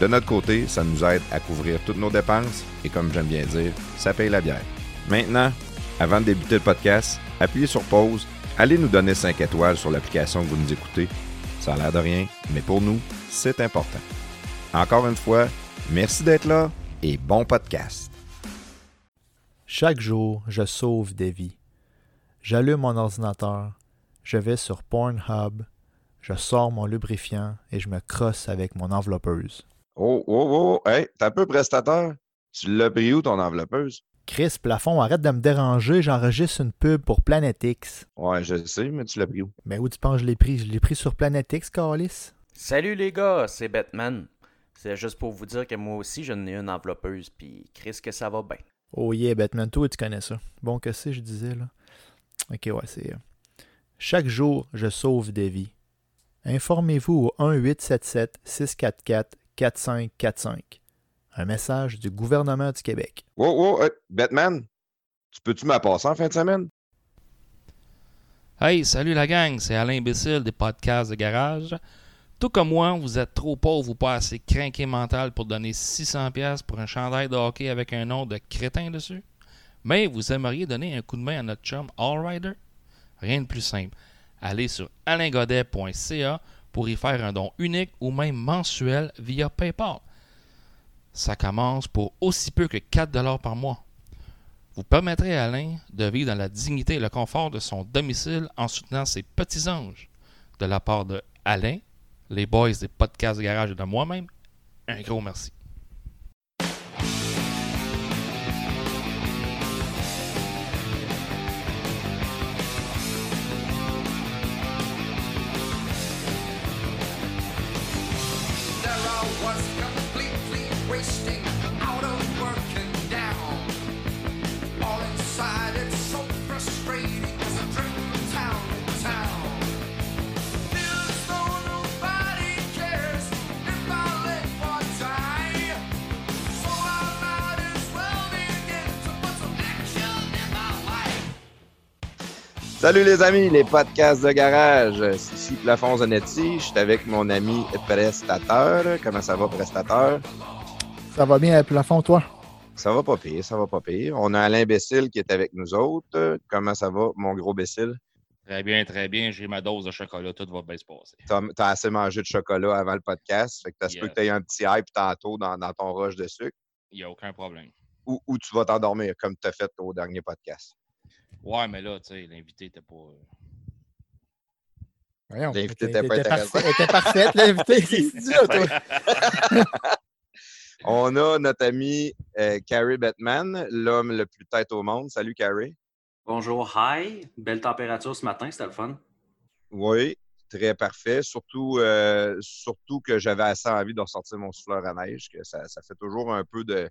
De notre côté, ça nous aide à couvrir toutes nos dépenses et comme j'aime bien dire, ça paye la bière. Maintenant, avant de débuter le podcast, appuyez sur pause, allez nous donner 5 étoiles sur l'application que vous nous écoutez. Ça a l'air de rien, mais pour nous, c'est important. Encore une fois, merci d'être là et bon podcast. Chaque jour, je sauve des vies. J'allume mon ordinateur, je vais sur Pornhub, je sors mon lubrifiant et je me crosse avec mon enveloppeuse. Oh, oh, oh, hey, t'es un peu prestateur. Tu l'as pris où ton enveloppeuse? Chris Plafond, arrête de me déranger, j'enregistre une pub pour Planet X. Ouais, je sais, mais tu l'as pris où? Mais où tu penses que je l'ai pris? Je l'ai pris sur Planet X, Carlis. Salut les gars, c'est Batman. C'est juste pour vous dire que moi aussi, j'en ai une enveloppeuse, puis Chris, que ça va bien. Oh yeah, Batman, toi, tu connais ça. Bon, que c'est, je disais, là. Ok, ouais, c'est. euh, Chaque jour, je sauve des vies. Informez-vous au 1-877-644-4545. Un message du gouvernement du Québec. Oh, oh, hey, Batman, tu peux-tu m'appasser en fin de semaine? Hey, salut la gang, c'est Alain Imbécile des podcasts de garage. Tout comme moi, vous êtes trop pauvre ou pas assez craqué mental pour donner 600$ pour un chandail de hockey avec un nom de crétin dessus? Mais vous aimeriez donner un coup de main à notre chum Allrider? Rien de plus simple. Allez sur alaingodet.ca pour y faire un don unique ou même mensuel via PayPal. Ça commence pour aussi peu que 4$ par mois. Vous permettrez à Alain de vivre dans la dignité et le confort de son domicile en soutenant ses petits anges. De la part de Alain, les boys des podcasts de garage et de moi-même, un gros merci. Salut les amis, les podcasts de garage. C'est ici Plafond Zanetti. Je suis avec mon ami prestateur. Comment ça va, prestateur? Ça va bien, Plafond, toi? Ça va pas pire, ça va pas pire. On a Alain Bécile qui est avec nous autres. Comment ça va, mon gros Bécile? Très bien, très bien. J'ai ma dose de chocolat. Tout va bien se passer. T'as as assez mangé de chocolat avant le podcast. Fait que t'as se peut Yes. que t'aies un petit hype tantôt dans, dans ton rush de sucre. Il n'y a aucun problème. Ou, ou tu vas t'endormir comme tu as fait au dernier podcast? Ouais, mais là, tu sais, l'invité n'était pas. euh, L'invité était- était pas intéressant. était parfaite, l'invité. Tu là, toi? On a notre ami euh, Carrie Batman, l'homme le plus tête au monde. Salut, Carrie. Bonjour, hi. Belle température ce matin, c'était le fun. Oui, très parfait. Surtout, euh, surtout que j'avais assez envie de ressortir mon souffleur à neige, que ça, ça fait toujours un peu de.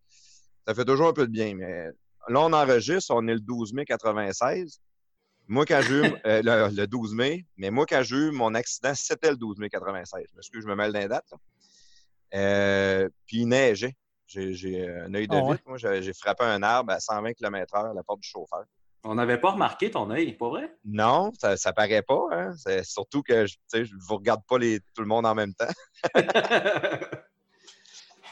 Ça fait toujours un peu de bien. Mais là, on enregistre, on est le 12 mai 96. Moi, quand j'ai eu euh, le, le 12 mai, mais moi, quand j'ai eu mon accident, c'était le 12 mai 96. Je m'excuse, je me mêle d'un date. Euh, puis il neigeait. J'ai j'ai un œil de Ah vite. ouais? Moi, j'ai frappé un arbre à 120 km/h à la porte du chauffeur. On n'avait pas remarqué ton œil, pas vrai? Non, ça, ça paraît pas. Hein? C'est surtout que je ne vous regarde pas les, tout le monde en même temps.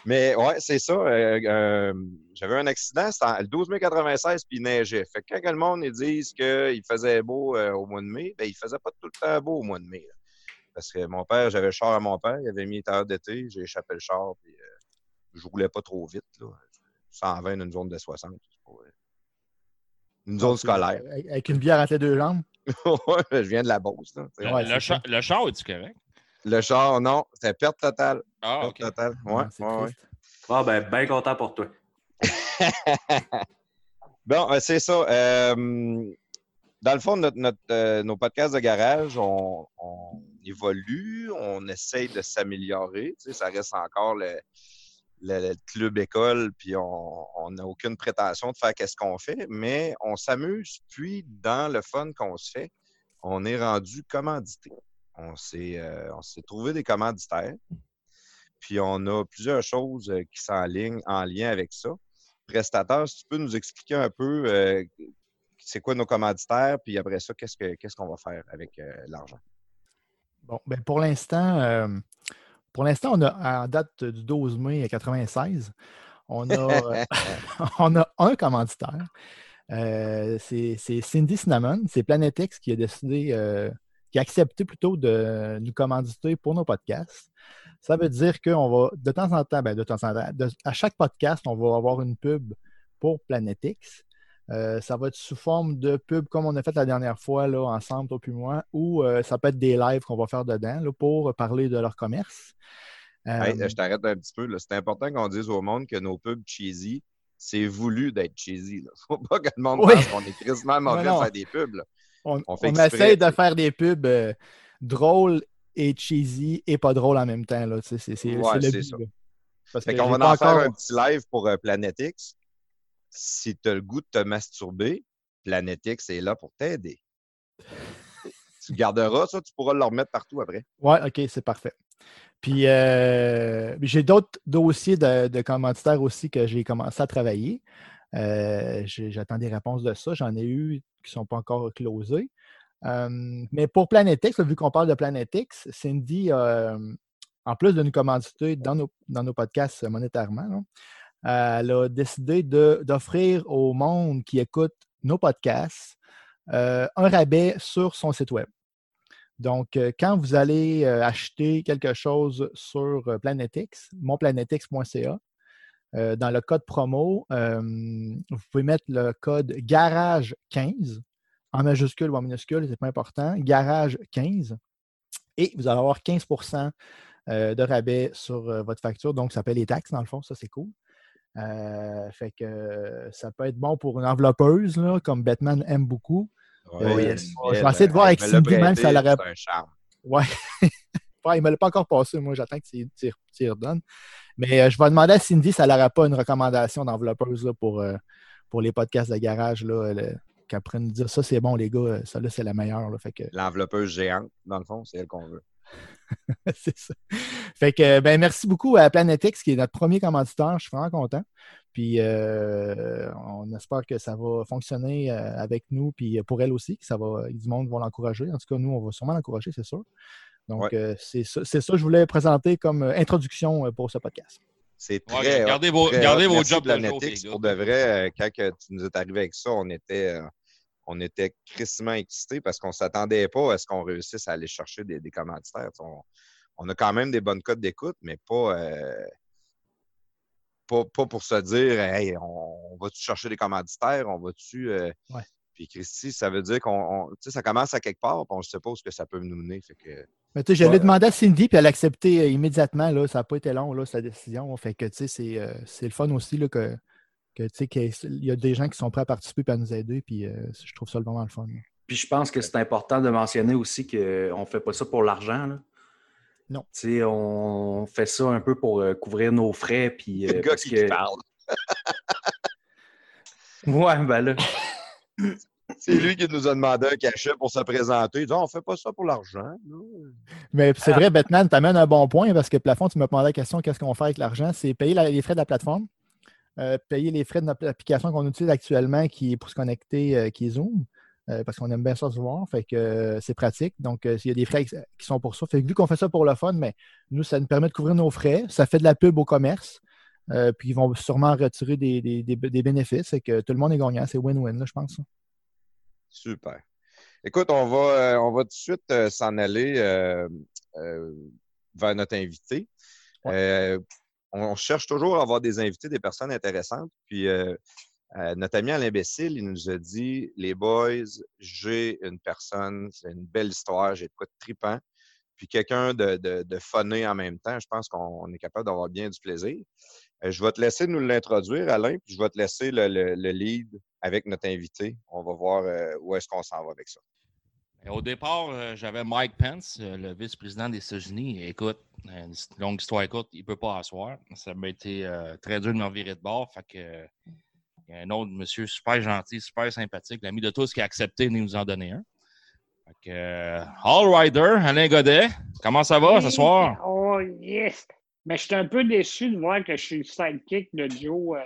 Mais ouais, c'est ça. euh, euh, J'avais un accident, c'était en- le 12 mai 96, puis il neigeait. Fait que quand le monde ils disent qu'il faisait beau euh, au mois de mai, ben il faisait pas tout le temps beau au mois de mai. là. Parce que mon père, j'avais le char à mon père, il avait mis une heure d'été, j'ai échappé le char, puis euh, je roulais pas trop vite. Là. 120 dans une zone de 60. c'est pas, euh, Une zone scolaire. Avec une bière entre les deux jambes? Je viens de la Beauce. là. Le, Ouais, le c'est cha- le char, est-tu correct? Le char, non, c'était perte totale. Ah, Perte ok. totale. Ouais, Ah, ouais. Bon, ben, bien content pour toi. Bon, euh, c'est ça. Euh, dans le fond, notre, notre, euh, nos podcasts de garage, on, on- évolue, on essaye de s'améliorer. Ça reste encore le, le- le club école, puis on n'a aucune prétention de faire qu'est-ce qu'on fait, mais on s'amuse, puis dans le fun qu'on se fait, on est rendu commandité. On s'est euh, trouvé des commanditaires, puis on a plusieurs choses euh, qui sont en lien avec ça. Prestataire, si tu peux nous expliquer un peu euh, c'est quoi nos commanditaires, puis après ça, qu'est-ce que- qu'est-ce qu'on va faire avec l'argent? Bon, ben pour l'instant, euh, pour l'instant, on a en date du 12 mai 96, on a, on a un commanditaire. Euh, c'est Cindy Cinnamon, c'est Planetix qui a décidé, euh, qui a accepté plutôt de nous commanditer pour nos podcasts. Ça veut dire qu'on va, de temps en temps, ben de temps en temps, de- à chaque podcast, on va avoir une pub pour Planetix. Euh, ça va être sous forme de pub comme on a fait la dernière fois là, ensemble, toi puis moi, ou euh, ça peut être des lives qu'on va faire dedans là, pour parler de leur commerce. Euh, Hey, je t'arrête un petit peu. C'est important qu'on dise au monde que nos pubs cheesy, c'est voulu d'être cheesy. Il faut pas que le monde Oui. pense qu'on est quasiment mauvais à faire des pubs. là. on, essaie de faire des pubs drôles et cheesy et pas drôles en même temps. C'est Ouais, but, ça. Parce Fait qu'on va en faire encore- un petit live pour Planetix. Si tu as le goût de te masturber, Planetix est là pour t'aider. tu garderas ça, tu pourras le remettre partout après. Ouais, OK, c'est parfait. Puis euh, j'ai d'autres dossiers de, de commanditaires aussi que j'ai commencé à travailler. Euh, J'attends des réponses de ça. J'en ai eu qui ne sont pas encore closés. Euh, mais pour Planetix, vu qu'on parle de Planetix, Cindy, en plus de nous commanditer dans nos, dans nos podcasts monétairement, elle a décidé d'offrir au monde qui écoute nos podcasts euh, un rabais sur son site Web. Donc, euh, quand vous allez euh, acheter quelque chose sur euh, Planetix, monplanetix.ca, euh, dans le code promo, euh, vous pouvez mettre le code garage15 en majuscule ou en minuscule, c'est pas important, garage15, et vous allez avoir 15% euh, de rabais sur euh, votre facture. Donc, ça paie les taxes, dans le fond, ça c'est cool. Euh, fait que euh, ça peut être bon pour une enveloppeuse, là, comme Batman aime beaucoup. Euh, yes. Je vais essayer de voir avec Cindy, même si elle aurait- C'est un charme. Ouais. Il ne me l'a pas encore passé. Moi, j'attends que tu y- redonnes. Mais euh, je vais demander à Cindy si elle n'aurait pas une recommandation d'enveloppeuse là, pour, pour les podcasts de garage. Là, le- pourrait nous dire ça, c'est bon, les gars, ça là, c'est la meilleure. Là, fait que L'enveloppeuse géante, dans le fond, c'est elle qu'on veut. c'est ça. Fait que, ben, merci beaucoup à Planetix, qui est notre premier commanditaire. Je suis vraiment content. Puis, euh, on espère que ça va fonctionner euh, avec nous, puis pour elle aussi, que ça va, du monde va l'encourager. En tout cas, nous, on va sûrement l'encourager, c'est sûr. Donc, Ouais. euh, c'est ça, c'est ça que je voulais présenter comme euh, introduction euh, pour ce podcast. C'est Ouais, très. gardez hot, vos- très gardez hot. vos Merci, jobs de Planetix. Pour de vrai, euh, quand que tu nous es arrivé avec ça, on était, euh, on était crissement excités parce qu'on ne s'attendait pas à ce qu'on réussisse à aller chercher des, des commanditaires. On, on a quand même des bonnes codes d'écoute, mais pas, euh, pas, pas pour se dire Hey, on, on va-tu chercher des commanditaires, on va-tu. euh, Ouais. Puis Christy, ça veut dire qu'on. on- tu sais, ça commence à quelque part, puis on ne sait pas où que ça peut nous mener. Fait que, Mais tu sais, je l'ai demandé à Cindy, puis elle a accepté euh, immédiatement. Là, ça n'a pas été long, là, sa décision. Fait que, tu sais, c'est, euh, c'est le fun aussi là, que, que, tu sais, qu'il y a des gens qui sont prêts à participer et à nous aider. Puis euh, je trouve ça vraiment le fun. là. Puis je pense que c'est important de mentionner aussi qu'on ne fait pas ça pour l'argent. là. Non. Tu sais, on fait ça un peu pour euh, couvrir nos frais. Puis, euh, le gars parce qui que- parle. Ouais, ben là. C'est lui qui nous a demandé un cachet pour se présenter. Il dit, Ah, on fait pas ça pour l'argent. Mais c'est Ah. vrai, Batman, tu amènes un bon point parce que plafond, tu me demandais la question qu'est-ce qu'on fait avec l'argent? C'est payer la- les frais de la plateforme, euh, payer les frais de notre application qu'on utilise actuellement qui est pour se connecter, euh, qui est Zoom, euh, parce qu'on aime bien ça se voir. Fait que c'est pratique. Donc, il y a des frais qui sont pour ça. Fait que vu qu'on fait ça pour le fun, mais nous, ça nous permet de couvrir nos frais. Ça fait de la pub au commerce. puis ils vont sûrement retirer des, des- des- des bénéfices. et que tout le monde est gagnant. C'est win-win, je pense. Super. Écoute, on va, on va tout de suite s'en aller vers notre invité. On cherche toujours à avoir des invités, des personnes intéressantes. Puis euh, euh, notre ami Alain Bécile, il nous a dit Les boys, j'ai une personne, c'est une belle histoire, j'ai de de tripant. Puis quelqu'un de, de, en même temps. Je pense qu'on est capable d'avoir bien du plaisir. Euh, je vais te laisser nous l'introduire, Alain, puis je vais te laisser le, le- le lead avec notre invité. On va voir où est-ce qu'on s'en va avec ça. Et Au départ, euh, j'avais Mike Pence, euh, le vice-président des États-Unis. Écoute, une longue histoire écoute, il ne peut pas asseoir. Ça m'a été euh, très dur de me revirer de bord. Fait que, il y a un autre monsieur super gentil, super sympathique, l'ami de tous qui a accepté de nous en donner un. Fait que, euh, All Rider, Alain Godet, comment ça va ce soir? Oh, yes! Mais je suis un peu déçu de voir que je suis le sidekick de Joe. euh,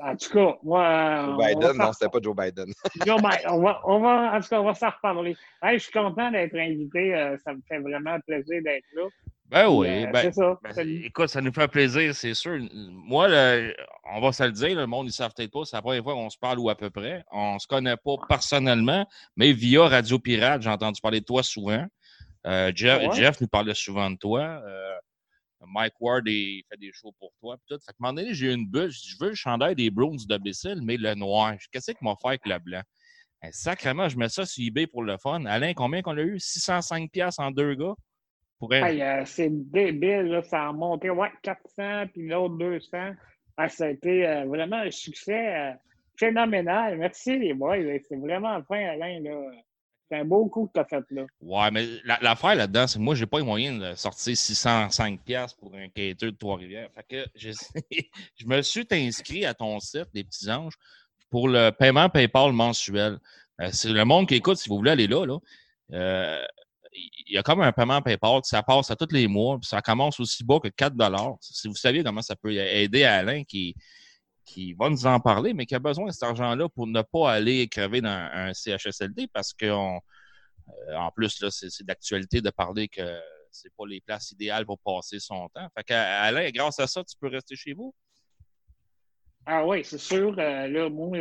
en tout cas, moi. euh, Joe Biden, non, c'était pas Joe Biden. Joe Biden, on va, on va, en tout cas, on va s'en reparler. Hey, je suis content d'être invité. euh, ça me fait vraiment plaisir d'être là. Ben oui, euh, ben, c'est ça. ben, écoute, ça nous fait plaisir, c'est sûr. Moi, le- on va se le dire, le monde, ils ne savent peut-être pas, c'est la première fois qu'on se parle ou à peu près. On ne se connaît pas personnellement, mais via Radio Pirate, j'ai entendu parler de toi souvent. Euh, Jeff, Ouais? Jeff nous parlait souvent de toi. Euh, Mike Ward il fait des shows pour toi. Puis tout. Fait qu'à un moment donné, j'ai eu une bulle. Je veux le chandail des Browns de Bessel, mais le noir. Qu'est-ce qu'il m'a fait avec le blanc? Eh, sacrément, je mets ça sur eBay pour le fun. Alain, combien qu'on a eu? 605$ piastres en deux gars? Hey, euh, c'est débile, ça a monté ouais, 400, puis l'autre 200. Ah, ça a été euh, vraiment un succès euh, phénoménal. Merci les boys. C'est vraiment fin, Alain. là. C'est un beau coup que tu as fait là. Ouais, mais la- l'affaire là-dedans, c'est que moi, j'ai pas les moyens de sortir 605$ piastres pour un quêteur de Trois-Rivières. Fait que je me suis inscrit à ton site, les petits anges, pour le paiement PayPal mensuel. Euh, c'est le monde qui écoute, si vous voulez aller là, là. euh, il y a comme un paiement PayPal ça passe à tous les mois, puis ça commence aussi bas que 4 Si vous saviez comment ça peut aider Alain qui, qui va nous en parler, mais qui a besoin de cet argent-là pour ne pas aller crever dans un CHSLD parce qu'on euh, plus, c'est d'actualité de parler que c'est pas les places idéales pour passer son temps. Fait que, Alain, grâce à ça, tu peux rester chez vous? Ah oui, c'est sûr. euh, là, moi,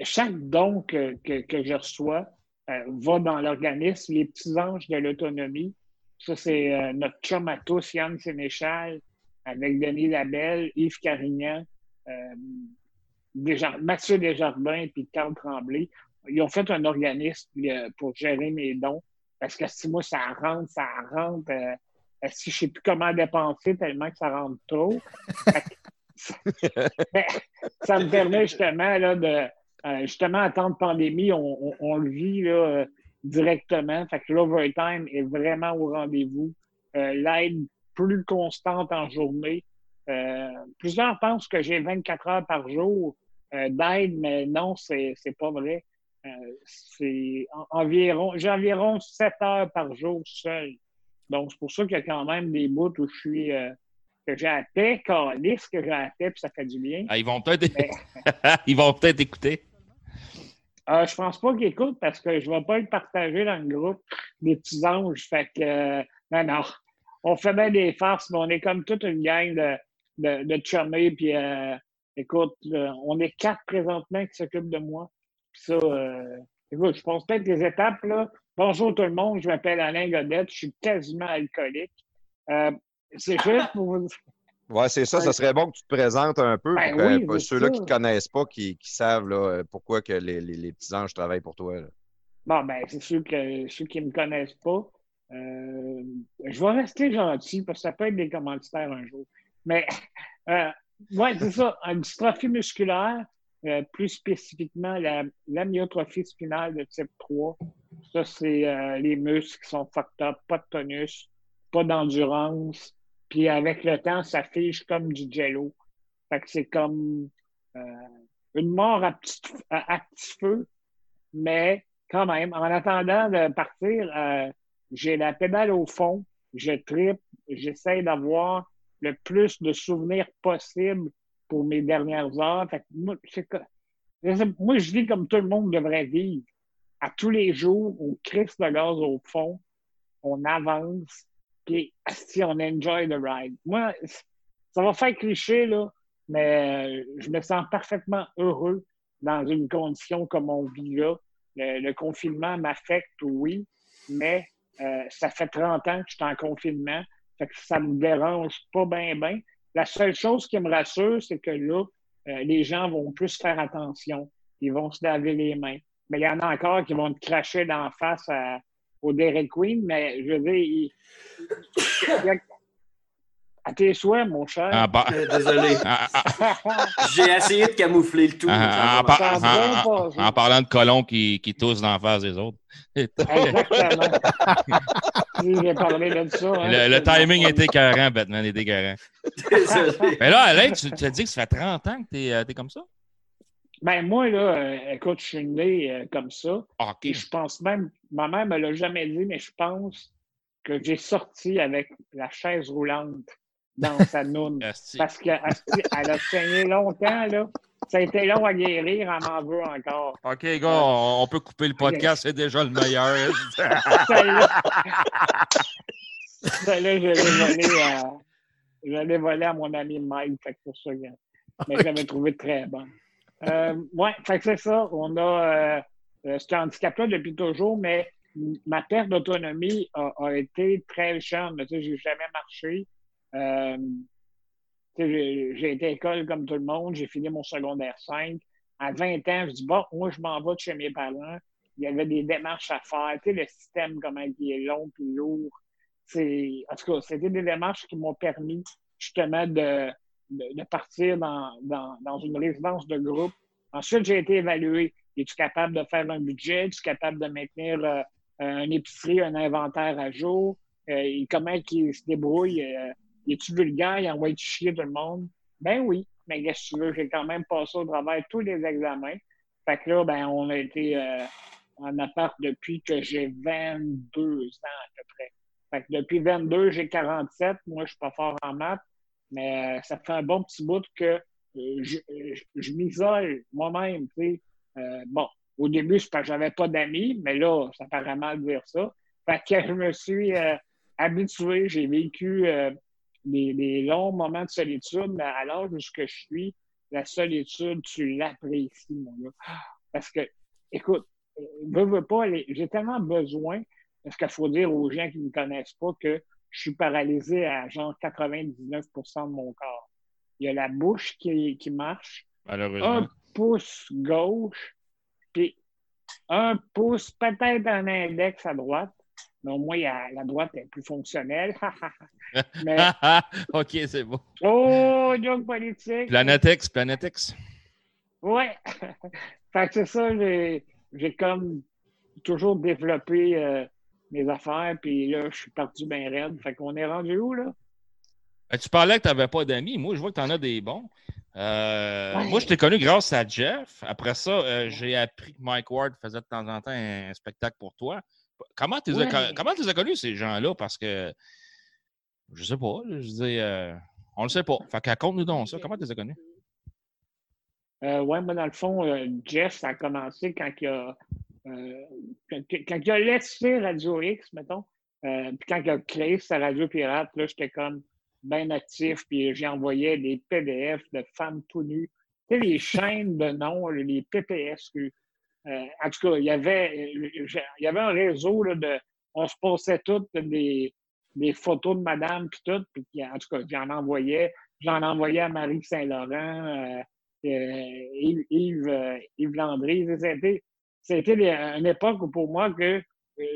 chaque don que, que, je reçois euh, va dans l'organisme Les Petits Anges de l'Autonomie. Ça, c'est notre chum à tous, Yann Sénéchal, avec Denis Labelle, Yves Carignan, Desjard- Mathieu Desjardins et Carl Tremblay. Ils ont fait un organisme euh, pour gérer mes dons. Parce que si moi, ça rentre, ça rentre. euh, si je ne sais plus comment dépenser tellement que ça rentre trop. ça me permet justement là, de euh, justement en temps de pandémie, on, le vit euh, directement. Fait que l'overtime est vraiment au rendez-vous. Euh, L'aide plus constante en journée. Euh, plusieurs pensent que j'ai 24 heures par jour euh, d'aide, mais non, c'est pas vrai. Euh, c'est en- environ, j'ai environ 7 heures par jour seul. Donc, c'est pour ça qu'il y a quand même des bouts où je suis, que j'ai la paix, calice, que j'ai la paix, puis ça fait du bien. Ah, ils vont peut-être ils vont peut-être écouter. Euh, je pense pas qu'il écoute parce que je vais pas le partager dans le groupe des petits anges. Fait que, euh, non, non. On fait bien des farces, mais on est comme toute une gang de, de, de chummés. Puis, euh, écoute, euh, on est quatre présentement qui s'occupent de moi. Puis ça, euh, écoute, je pense peut-être les étapes, là. Bonjour tout le monde, je m'appelle Alain Godette, je suis quasiment alcoolique. Euh, c'est juste pour vous Ouais, c'est ça. Ça serait bon que tu te présentes un peu Ben pour oui, ceux-là qui ne te connaissent pas, qui, qui savent là, euh, pourquoi que les, les- les petits anges travaillent pour toi. là. Bon, ben, c'est sûr que ceux qui ne me connaissent pas, euh, je vais rester gentil parce que ça peut être des commanditaires un jour. Mais, euh, ouais, c'est ça, une dystrophie musculaire, euh, plus spécifiquement la, l'amyotrophie spinale de type 3. Ça, c'est euh, les muscles qui sont up, pas de tonus, pas d'endurance. Puis avec le temps, ça fige comme du jello. Fait que c'est comme euh, une mort à petit, à petit feu, mais quand même, en attendant de partir, euh, j'ai la pédale au fond, je tripe, j'essaie d'avoir le plus de souvenirs possible pour mes dernières heures. Fait moi, je vis comme tout le monde devrait vivre. À tous les jours, on crisse le gaz au fond, on avance, puis si on enjoy the ride. Moi, ça va faire cliché, là, mais euh, je me sens parfaitement heureux dans une condition comme on vit là. Le, le confinement m'affecte, oui, mais euh, ça fait 30 ans que je suis en confinement. Fait que ça me dérange pas bien, bien. La seule chose qui me rassure, c'est que là, euh, les gens vont plus faire attention. Ils vont se laver les mains. Mais il y en a encore qui vont te cracher d'en face à- au Dairy Queen, mais je veux dire, il- À tes souhaits, mon cher. En, par- Euh, Désolé. en- en- J'ai essayé de camoufler le tout. en- par- parlant de colons qui, qui toussent dans la face des autres. Exactement. Parlé de ça. hein. Le, le timing était écœurant, Batman, était écœurant. Désolé. Mais là, Alain, tu, tu as dit que ça fait 30 ans que t'es es comme ça? Ben, moi, là, euh, écoute, je suis né euh, comme ça. Ah, OK. Et je pense même, ma mère me l'a jamais dit, mais je pense que j'ai sorti avec la chaise roulante dans sa noune. Parce qu'elle elle a saigné longtemps, là. Ça a été long à guérir, elle m'en veut encore. OK, gars, on, peut couper le podcast, c'est déjà le meilleur. Celle-là, je l'ai volée à, je l'ai volée à mon ami Mike, fait que pour ça, mais je l'avais trouvé très bon. Euh, ouais, fait que c'est ça. On a euh, euh, ce handicap-là depuis toujours, mais ma perte d'autonomie a, a été très jeune. Tu sais, j'ai jamais marché. Euh, j'ai été à l'école comme tout le monde. J'ai fini mon secondaire 5. À 20 ans, je dis, bon, moi, je m'en vais de chez mes parents. Il y avait des démarches à faire. Tu sais, le système, comment il est long puis lourd. En tout cas, c'était des démarches qui m'ont permis justement de, de, partir dans, dans, dans une résidence de groupe. Ensuite, j'ai été évalué. Es-tu capable de faire un budget? Es-tu capable de maintenir euh, épicerie, un inventaire à jour? Euh, et comment il se débrouille? Euh, es-tu vulgaire? Il envoie chier tout le monde? Ben oui, mais qu'est-ce que tu veux? J'ai quand même passé au travers tous les examens. Fait que là, ben, on a été euh, en appart depuis que j'ai 22 ans à peu près. Fait que depuis 22, j'ai 47. Moi, je suis pas fort en maths, mais euh, ça fait un bon petit bout que euh, je, m'isole moi-même, bon, au début, c'est parce que j'avais pas d'amis, mais là, ça paraît mal dire ça. Fait que je me suis habitué, j'ai vécu des, des longs moments de solitude, mais à l'âge où ce que je suis, la solitude, tu l'apprécies, mon gars. Parce que, écoute, euh, veux, veux pas, les- j'ai tellement besoin, parce qu'il faut dire aux gens qui ne me connaissent pas que je suis paralysé à genre 99% de mon corps. Il y a la bouche qui, qui marche, un pouce gauche, puis un pouce peut-être un index à droite. Mais au moins, il y a- la droite est plus fonctionnelle. Mais, OK, c'est bon. oh, joke politique. Planetex, Planetex. Ouais. fait que c'est ça, j'ai, j'ai comme toujours développé euh, mes affaires, puis là, je suis parti bien raide. Fait qu'on est rendu où, là? Euh, Tu parlais que tu n'avais pas d'amis. Moi, je vois que tu en as des bons. Euh, Ouais. Moi, je t'ai connu grâce à Jeff. Après ça, euh, j'ai appris que Mike Ward faisait de temps en temps un spectacle pour toi. Comment tu les, as Ouais. comment as connus, ces gens-là? Parce que je sais pas. Je dis, euh, on le sait pas. Fait que raconte-nous donc ça. Comment tu les as connus? Euh, ouais, moi, dans le fond, euh, Jeff, ça a commencé quand il a, quand, quand il a laissé Radio X, mettons, puis quand il a créé sa radio pirate, là, j'étais comme bien actif, puis j'ai envoyé des PDF de femmes tout nues. Tu sais, les chaînes de noms, les PPS. Euh, en tout cas, il y avait, un réseau là, de. On se postait toutes des, photos de madame, puis tout, puis en tout cas, j'en envoyais. J'en envoyais à Marie Saint-Laurent. euh, euh, Yves, Landry. C'était, c'était une époque où pour moi que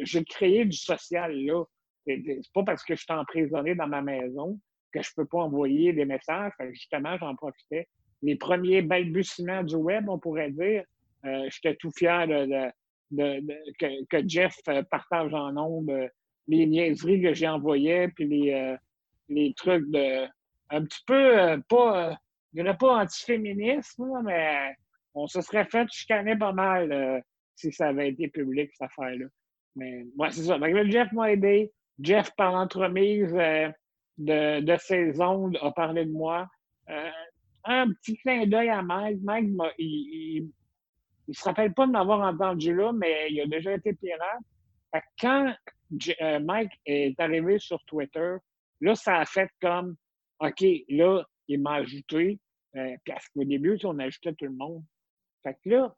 j'ai créé du social là. C'est pas parce que je suis emprisonné dans ma maison que je peux pas envoyer des messages. Justement, j'en profitais. Les premiers balbutiements du web, on pourrait dire, j'étais tout fier de, de- de- que, que Jeff euh, partage en nombre les niaiseries que j'ai envoyées, puis les, euh, les trucs de un petit peu euh, pas euh, je dirais pas antiféminisme, là, mais on se serait fait chicaner pas mal euh, si ça avait été public, cette affaire-là. Mais ouais, c'est ça. Là, Jeff m'a aidé. Jeff, par l'entremise euh, de, de ses ondes, a parlé de moi. Euh, un petit clin d'œil à Mike. Mike, il, il, se rappelle pas de m'avoir entendu là, mais il a déjà été pirate. Fait quand euh, Mike est arrivé sur Twitter, là, ça a fait comme OK, là, il m'a ajouté. Euh, parce qu'au début, on ajoutait tout le monde. Fait que là,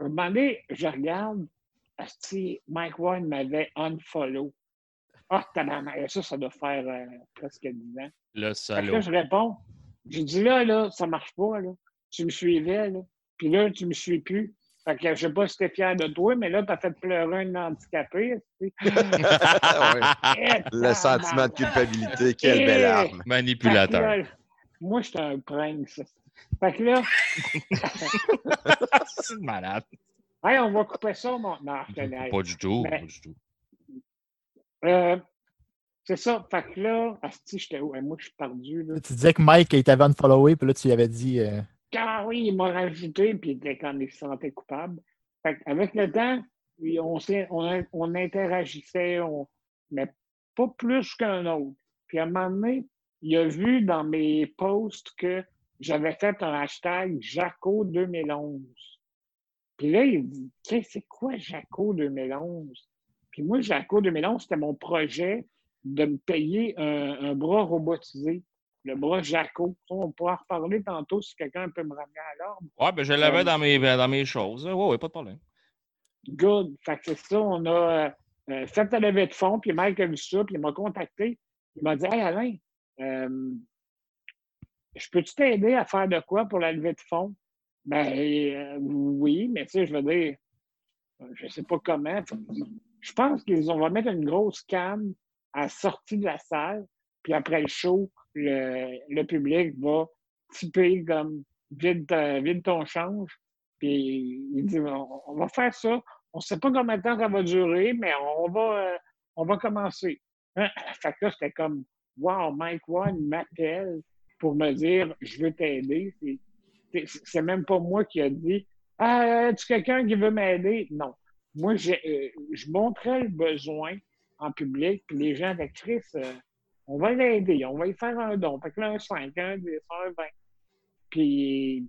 un moment donné, je regarde, si Mike Ward m'avait unfollow. Ah, tabarnak, ça, ça doit faire euh, presque 10 ans. Le Fait que salaud. là, je réponds. J'ai dit là, là, ça marche pas, là. Tu me suivais, là. Puis là, tu me suis plus. Fait que je sais pas si t'es fier de toi, mais là, t'as fait pleurer un handicapé. Eh, Le sentiment de culpabilité, quelle belle Eh. arme. Fait que Manipulateur. là, moi, j'étais un prince. Fait que là, C'est malade. hey, on va couper ça, mon. Non, je te niaise. Pas du tout. Mais- Pas du tout. Euh, c'est ça. Fait que là, asti, j'étais où? Moi, je suis perdu. Là. Tu disais que Mike, il t'avait unfollowé, puis là, tu lui avais dit. euh, Ah oui, il m'a rajouté, puis il était comme il se sentait coupable. Fait avec le temps, on, on, on interagissait, mais pas plus qu'un autre. Puis à un moment donné, il a vu dans mes posts que j'avais fait un hashtag Jaco 2011. Puis là, il dit, que c'est quoi Jaco 2011? Puis moi, Jaco 2011, c'était mon projet de me payer un bras robotisé, le bras Jaco. On pourra en reparler tantôt si quelqu'un peut me ramener à l'ordre. Ouais, ben je l'avais Euh, dans mes, dans mes choses. Ouais, ouais, pas de problème. Good. Fait que c'est ça, on a euh, fait la levée de fonds, puis Mike a vu ça, puis il m'a contacté. Il m'a dit Hey Alain, euh, je peux-tu t'aider à faire de quoi pour la levée de fonds? Ben euh, oui, mais tu sais, je veux dire, euh, je sais pas comment. Je pense qu'ils on va mettre une grosse cam à la sortie de la salle, puis après le show, le, le public va tiper comme vide, ta- vide ton change. Puis il dit on, va faire ça. On ne sait pas combien de temps ça va durer, mais on va, euh, on va commencer. Hein? Fait que là, c'était comme Wow, Mike One m'appelle pour me dire je veux t'aider. C'est- même pas moi qui a dit Ah, as-tu quelqu'un qui veut m'aider? Non. Moi, j'ai, euh, je montrais le besoin en public, puis les gens avec Chris, euh, on va l'aider, on va lui faire un don. Fait que là, un 5, un 10, un 20. Puis,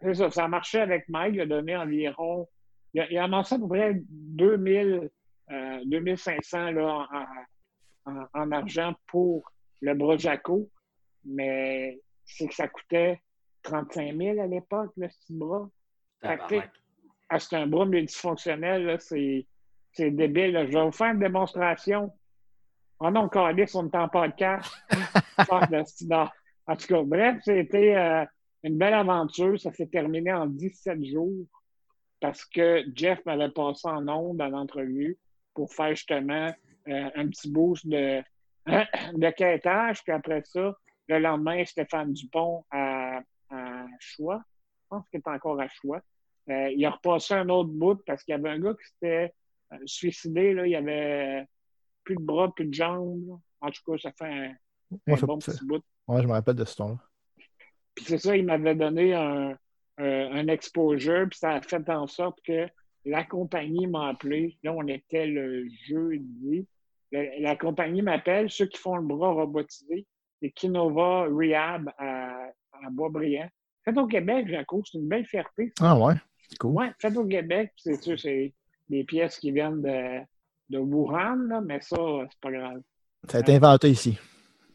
c'est ça, ça a marché avec Mike, il a donné environ, il a, il a amassé à peu près 2000, euh, 2500 là, en, en- en argent pour le bras Jaco, mais c'est que ça coûtait 35 000 à l'époque, le petit bras. Ah, c'est un bras multifonctionnel, c'est, c'est débile. là. Je vais vous faire une démonstration. Oh non, Carlis, on est en podcast. Style. Non. En tout cas, bref, c'était euh, une belle aventure. Ça s'est terminé en 17 jours parce que Jeff m'avait passé en ondes dans l'entrevue pour faire justement euh, un petit boost de, de quêtage. Puis après ça, le lendemain, Stéphane Dupont à, à Choix. Je pense qu'il est encore à Choix. Euh, il a repassé un autre bout parce qu'il y avait un gars qui s'était euh, suicidé. Là. Il avait plus de bras, plus de jambes. là. En tout cas, ça fait un, Ouais, un ça- bon petit bout. ouais, je me rappelle de ce ton-là. Puis c'est ça, il m'avait donné un, un, un exposure, puis ça a fait en sorte que la compagnie m'a appelé. Là, on était le jeudi. Le- la compagnie m'appelle, ceux qui font le bras robotisé, c'est Kinova Rehab à, à Boisbriand. Fait au Québec, Jaco, c'est une belle fierté. Ah ouais, c'est cool. Ouais, fait au Québec, puis c'est sûr, c'est des pièces qui viennent de, de Wuhan, là, mais ça, c'est pas grave. Ça a été inventé ici.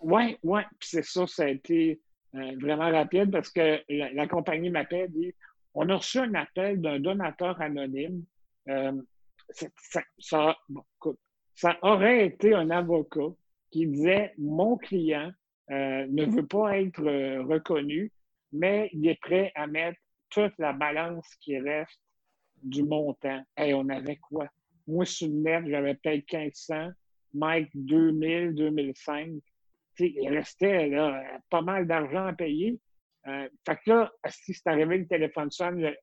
Oui, oui. Puis c'est ça, ça a été euh, vraiment rapide parce que la, la compagnie m'appelle dit on a reçu un appel d'un donateur anonyme. Euh, ça, ça- bon, écoute, ça aurait été un avocat qui disait mon client euh, ne veut pas être euh, reconnu, mais il est prêt à mettre toute la balance qui reste du montant. Et on avait quoi? Moi, sur le net, j'avais peut-être 1500. Mike, 2000, 2005 tu sais, il restait là, pas mal d'argent à payer. Euh, fait que là, si c'est arrivé, le téléphone sonne. le-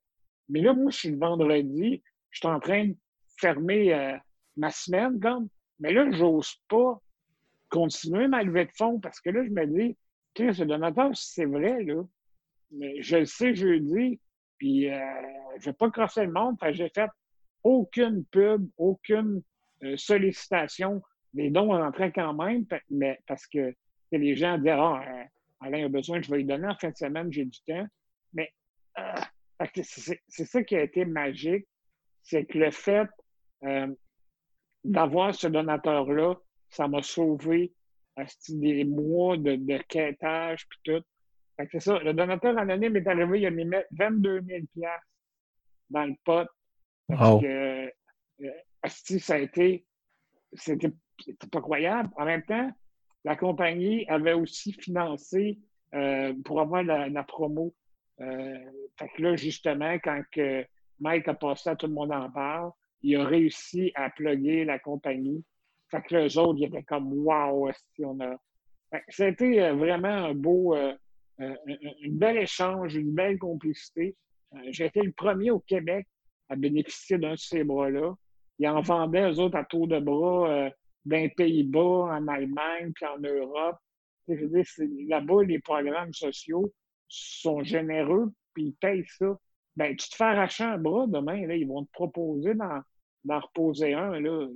Mais là, moi, je suis le vendredi, je suis en train de fermer euh, ma semaine, comme. Mais là, j'ose pas continuer ma levée de fonds parce que là, je me dis, sais, ce donateur, c'est vrai, là, mais je le sais jeudi, puis euh, je vais pas crosser le monde. Fait j'ai fait aucune pub, aucune euh, sollicitation. Les dons rentraient quand même, mais parce que les gens disaient Ah, euh, Alain a besoin, je vais lui donner en fin de semaine, j'ai du temps. Mais euh, c'est ça qui a été magique, c'est que le fait d'avoir ce donateur-là, ça m'a sauvé des mois de, de quêtage puis tout. C'est ça. Le donateur anonyme est arrivé, il a mis mettre 22 000 dans le pot. Parce Wow. que euh, ça a été. C'était pas croyable. En même temps, la compagnie avait aussi financé euh, pour avoir la, la promo. Euh, fait que là, justement, quand que Mike a passé à tout le monde en parle. Il a réussi à plugger la compagnie. Fait que les autres, ils étaient comme Wow, si on a. Fait que C'était vraiment un beau, euh, un, un- une belle échange, une belle complicité. J'ai été le premier au Québec à bénéficier d'un de ces bras-là. Ils en vendaient, eux autres, à tour de bras euh, dans les Pays-Bas, en Allemagne, puis en Europe. Là-bas, les programmes sociaux sont généreux, puis ils payent ça. Ben, tu te fais arracher un bras demain, là, ils vont te proposer d'en, reposer un. Là.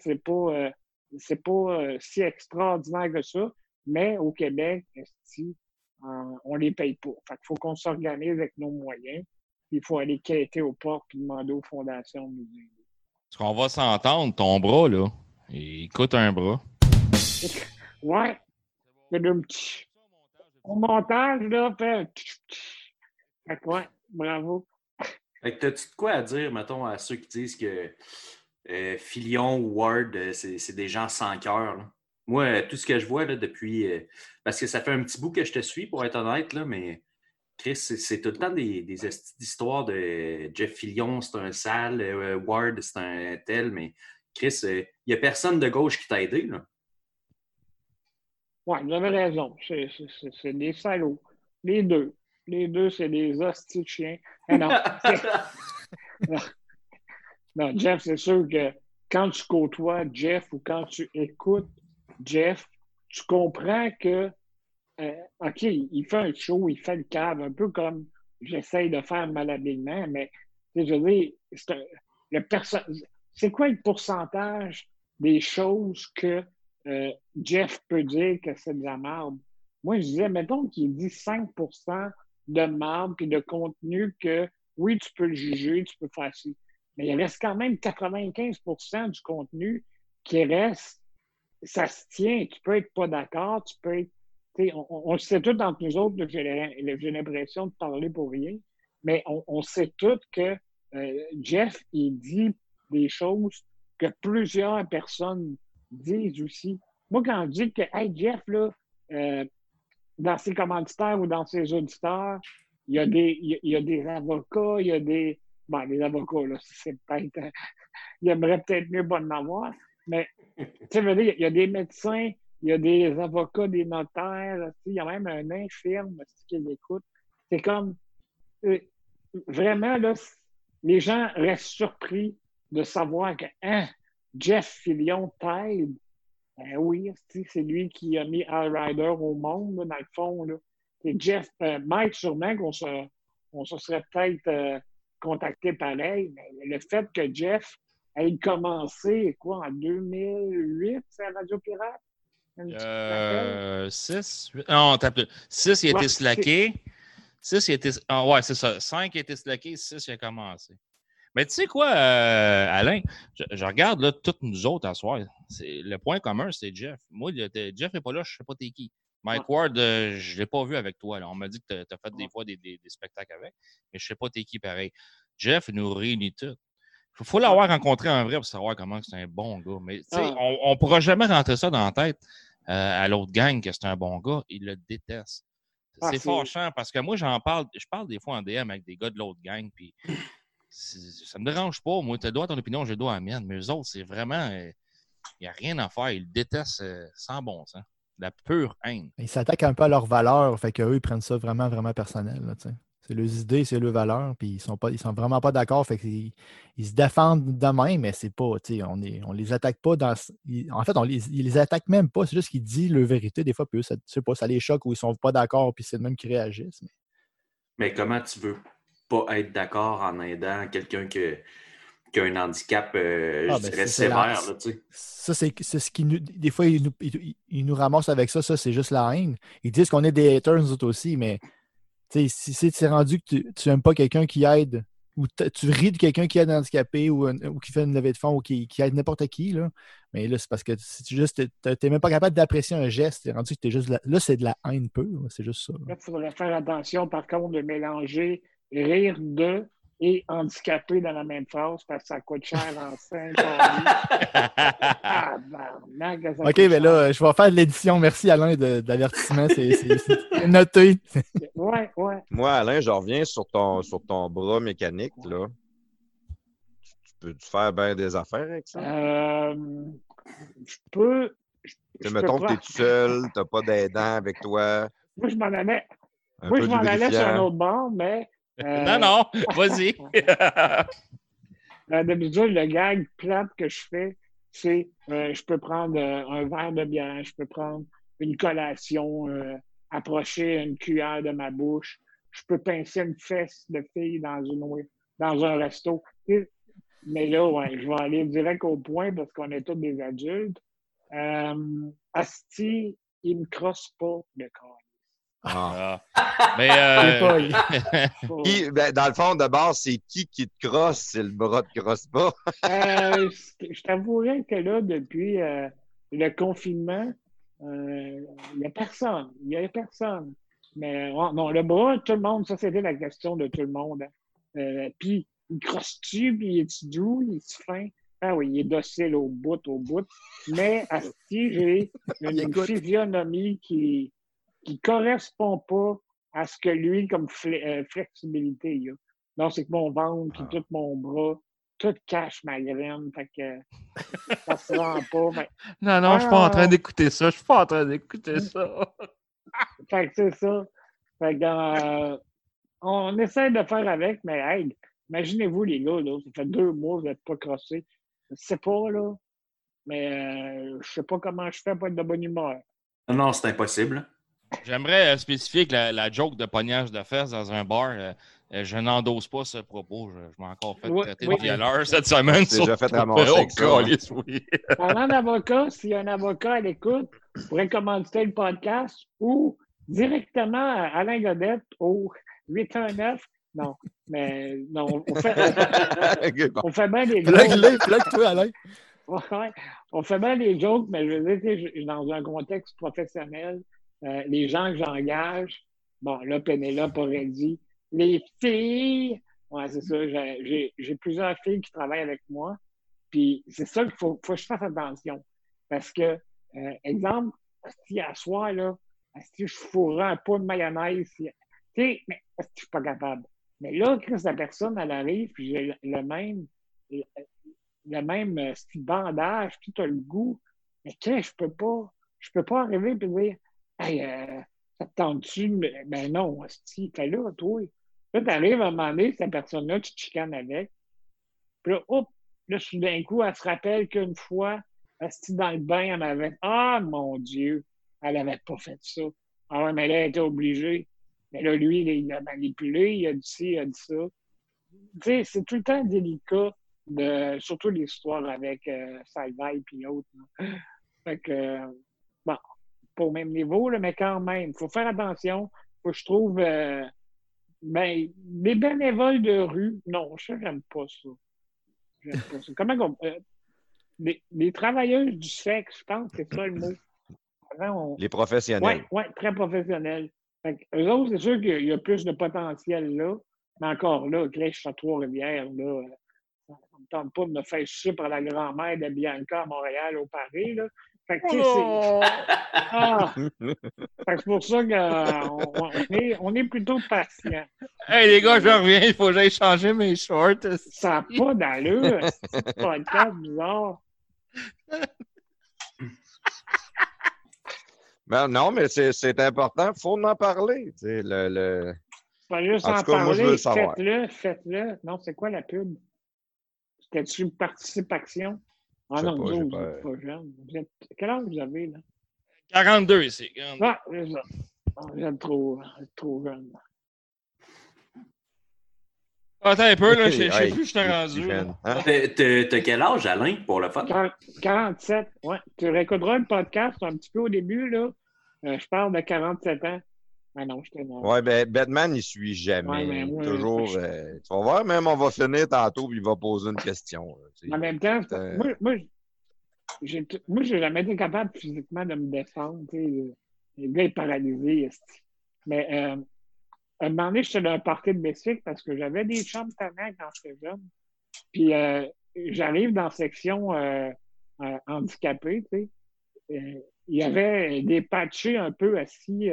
C'est pas, euh, c'est pas euh, si extraordinaire que ça, mais au Québec, esti, euh, on les paye pas? Fait qu'il faut qu'on s'organise avec nos moyens. Il faut aller quêter aux portes et demander aux fondations de nous aider. Est-ce qu'on va s'entendre, ton bras, là? Il coûte un bras. Ouais, c'est un petit. Au montage, là, fait. Fait ouais, bravo. Fait que t'as-tu de quoi à dire, mettons, à ceux qui disent que euh, Filion ou Ward, euh, c'est c'est des gens sans cœur? là? Moi, euh, tout ce que je vois là, depuis. euh, parce que ça fait un petit bout que je te suis, pour être honnête, là, mais Chris, c'est tout le temps des, d'histoires de Jeff Filion, c'est un sale, euh, Ward, c'est un tel, mais Chris, il n'y a personne de gauche qui t'a aidé. Là. Ouais, vous avez raison. C'est- des salauds. Les deux. Les deux, c'est des hosties de chiens. Ah non, non, Jeff, c'est sûr que quand tu côtoies Jeff ou quand tu écoutes Jeff, tu comprends que, euh, OK, il fait un show, il fait le cave, un peu comme j'essaye de faire malhabilement, mais je veux dire, c'est quoi le pourcentage des choses que euh, Jeff peut dire que c'est de la merde? Moi, je disais, mettons qu'il dit 5% de merde puis de contenu que, oui, tu peux le juger, tu peux faire ci. Mais il reste quand même 95% du contenu qui reste, ça se tient. Tu peux être pas d'accord, tu peux être. On, sait tout entre nous autres, j'ai l'impression de parler pour rien, mais on, sait tout que euh, Jeff, il dit des choses que plusieurs personnes disent aussi. Moi, quand je dis que, hey, Jeff, là, euh, dans ses commanditaires ou dans ses auditeurs, il y a des, il y a, des avocats, il y a des. Bon, les avocats, là, c'est peut-être. il aimerait peut-être mieux pas en avoir, mais tu sais, il y a des médecins, il y a des avocats, des notaires, il y a même un infirme qui l'écoute. C'est comme. euh, vraiment, là, les gens restent surpris de savoir que, hein, Jeff Fillion t'aide? Ben oui, c'est lui qui a mis Al Ryder au monde, là, dans le fond. Là. C'est Jeff, euh, Mike, sûrement qu'on se, on se serait peut-être euh, contacté pareil, mais le fait que Jeff ait commencé, quoi, en 2008, c'est à Radio Pirate? Un petit rappel? Euh, 6? Non, t'as plus. 6, il a Ouais, été slacké. 6, il a été. Ah, ouais, c'est ça. 5, il a été slacké. 6, il a commencé. Mais tu sais quoi, euh, Alain? Je, je regarde là, toutes nous autres à soir. Le point commun, c'est Jeff. Moi, le- Jeff n'est pas là, je ne sais pas t'es qui. Mike Ward, euh, je ne l'ai pas vu avec toi. là. On m'a dit que tu as fait des fois des, des- des spectacles avec, mais je ne sais pas t'es qui pareil. Jeff nous réunit tous. Il faut l'avoir rencontré en vrai pour savoir comment c'est un bon gars. Mais tu sais, Ah. on ne pourra jamais rentrer ça dans la tête à l'autre gang que c'est un bon gars. Il le déteste. Ah, c'est fâchant parce que moi, j'en parle, je parle des fois en DM avec des gars de l'autre gang, puis ça me dérange pas. Moi, tu as le droit à ton opinion, droit à la mienne. Mais eux autres, c'est vraiment. Il n'y a rien à faire. Ils le détestent euh, sans bon sens. La pure haine. Ils s'attaquent un peu à leurs valeurs, fait qu'eux, ils prennent ça vraiment, vraiment personnel. là, tu sais. C'est leurs idées, c'est leurs valeurs, puis ils sont pas, ils sont vraiment pas d'accord, fait qu'ils ils se défendent de même, mais c'est pas, on, est, on les attaque pas dans. ils- en fait, on les, ils les attaquent même pas, c'est juste qu'ils disent leur vérité, des fois, puis eux, ça, pas, ça les choque ou ils sont pas d'accord, puis c'est le même qui réagissent. mais- Mais comment tu veux pas être d'accord en aidant quelqu'un que- qui a un handicap, euh, Ah, je ben, dirais, la- sévère, là, tu sais? Ça, c'est c'est ce qui nous. Des fois, ils nous, ils- ils nous ramassent avec ça, ça, c'est juste la haine. Ils disent qu'on est des haters, nous autres aussi, mais tu sais, si c'est rendu que tu, tu aimes pas quelqu'un qui aide, ou tu ris de quelqu'un qui aide un handicapé ou, un- ou qui fait une levée de fonds ou qui, aide n'importe qui, là, mais là, c'est parce que tu juste t'es même pas capable d'apprécier un geste, t'es rendu que t'es juste là, là, c'est de la haine pure, c'est juste ça. Là, il faudrait faire attention, par contre, de mélanger rire de et handicapé dans la même phrase parce que ça coûte cher en 5 Ah, OK, mais là, je vais faire de l'édition. Merci Alain de, de l'avertissement. C'est noté. Ouais, ouais. Moi, Alain, je reviens sur ton, sur ton bras mécanique, là. Tu, tu peux-tu faire bien des affaires avec ça? Euh, je peux. je- Tu je mettons peux que tu es pas- tout seul, tu n'as pas d'aidant avec toi. Moi, je m'en allais, Un moi, je m'en allais sur un autre bord, mais. Euh, Non, non, vas-y. Euh, D'habitude, le gag plate que je fais, c'est euh, je peux prendre euh, un verre de bière, je peux prendre une collation, euh, approcher une cuillère de ma bouche, je peux pincer une fesse de fille dans, une, dans un resto. Mais là, ouais, je vais aller direct au point parce qu'on est tous des adultes. Asti, il me crosse pas le corps. Ah. Ah. Mais euh, Qui- ben, dans le fond, de base, c'est qui qui te crosse si le bras te crosse pas? Euh, je t'avouerais que là, depuis euh, le confinement, euh, il n'y a personne. Il n'y a personne. Mais non, le bras, tout le monde, ça, c'était la question de tout le monde. hein. Euh, puis, il crosse-tu, puis il est doux, il est fin? Ah oui, il est docile au bout, au bout. Mais à ce j'ai une physionomie qui qui correspond pas à ce que lui, comme fle- euh, flexibilité, il a. Donc, c'est que mon ventre, puis tout mon bras, tout cache ma graine. Fait que ça se rend pas. Non, non, je suis pas en train Ah. d'écouter ça. Je suis pas en train d'écouter ça. fait que c'est ça. Fait que, euh, on essaie de faire avec, mais hey, imaginez-vous, les gars, là, ça fait deux mois que vous n'êtes pas crossés. Je sais pas, là. Mais euh, je sais pas comment je fais pour être de bonne humeur. Non, non, c'est impossible. J'aimerais euh, spécifier que la, la joke de pognage de fesses dans un bar, euh, euh, je n'endosse pas ce propos. Je, je m'ai encore fait Oui, traiter oui. de violeur cette semaine. T'es déjà fait ramasser avec ça, câlisse, oui. Parlant d'avocat, s'il y a un avocat à l'écoute, pourrait commanditer le podcast ou directement à Alain Godette au 819. Non, mais non, on fait, on fait bien des Plug-le, plug-toi, Alain. On fait bien des jokes, mais je veux dire, dans un contexte professionnel, euh, les gens que j'engage, bon, là, Pénélope aurait dit, les filles, ouais, c'est ça, j'ai- plusieurs filles qui travaillent avec moi, puis c'est ça qu'il faut, faut que je fasse attention. Parce que, euh, exemple, si à soir, là, si je fourrais un pot de mayonnaise, tu sais, mais si je suis pas capable. Mais là, quand la personne, elle arrive, puis j'ai le, même, le, même euh, bandage, tout a le goût. Mais qu'est-ce je peux pas, je peux pas arriver et dire, hey, euh, ça te tente-tu? Mais- Ben non, si, fais-le, toi. Là, t'arrives à un moment donné, cette personne-là, tu te chicanes avec. Puis là, hop, là, d'un coup, elle se rappelle qu'une fois, Asti dans le bain, elle m'avait. Ah, mon Dieu, elle avait pas fait ça. Ah ouais, mais là, elle était obligée. Mais là, lui, il a manipulé, il a dit ci, il a dit ça. Tu sais, c'est tout le temps délicat, de, surtout l'histoire avec euh, Salvaille et l'autre. là. Fait que, euh, pas au même niveau, là, mais quand même, il faut faire attention. faut que je trouve. euh, ben, des bénévoles de rue, non, ça, j'aime pas ça. J'aime pas ça. Comment qu'on. euh, les, les travailleuses du sexe, je pense que c'est ça le mot. Avant, on- Les professionnels. oui, ouais, très professionnel. Fait eux autres, c'est sûr qu'il y a plus de potentiel là. Mais encore là, crèche à Trois-Rivières, là, euh, ça ne me tente pas de me faire chier par la grand-mère de Bianca à Montréal au Paris. Là. Fait que, c'est- Ah! Fait que c'est pour ça qu'on on est, on est plutôt patient. Hey les gars, je reviens. Il faut que j'aille changer mes shorts. Ça n'a pas d'allure, c'est podcast bizarre. Ben, non, mais c'est c'est important. Il faut en parler. Le, le... Pas juste En en, tout cas, moi, je veux parler, le savoir. faites-le, faites-le. Non, c'est quoi la pub? C'était-tu une participation? Ah non, pas, vous, autres, pas- pas jeune. Vous êtes... Quel âge vous avez, là? 42 ici. 42. Ah, c'est ça. Ah, Vous êtes trop, êtes trop jeune. Attends un peu, là. Je sais Hey, plus où je t'ai rendu. hein? T'as- quel âge, Alain, pour le fun? 40 47, ouais. Tu réécouteras le podcast un petit peu au début, là. Euh, je parle de 47 ans. Ah non, je Ouais, ben, Batman, il suit jamais. Ouais, moi, Toujours. je- euh, tu vas voir, même on va finir tantôt, puis il va poser une question. là. En même temps, Euh, moi, moi, j'ai moi, j'ai jamais été capable physiquement de me défendre. tu sais. Le gars est paralysé. Mais euh, un moment donné, j'étais dans un party de bicycle parce que j'avais des chambres tannants quand j'étais jeune. Puis euh, j'arrive dans la section euh, euh, handicapée, tu sais. Il y avait des patchés un peu assis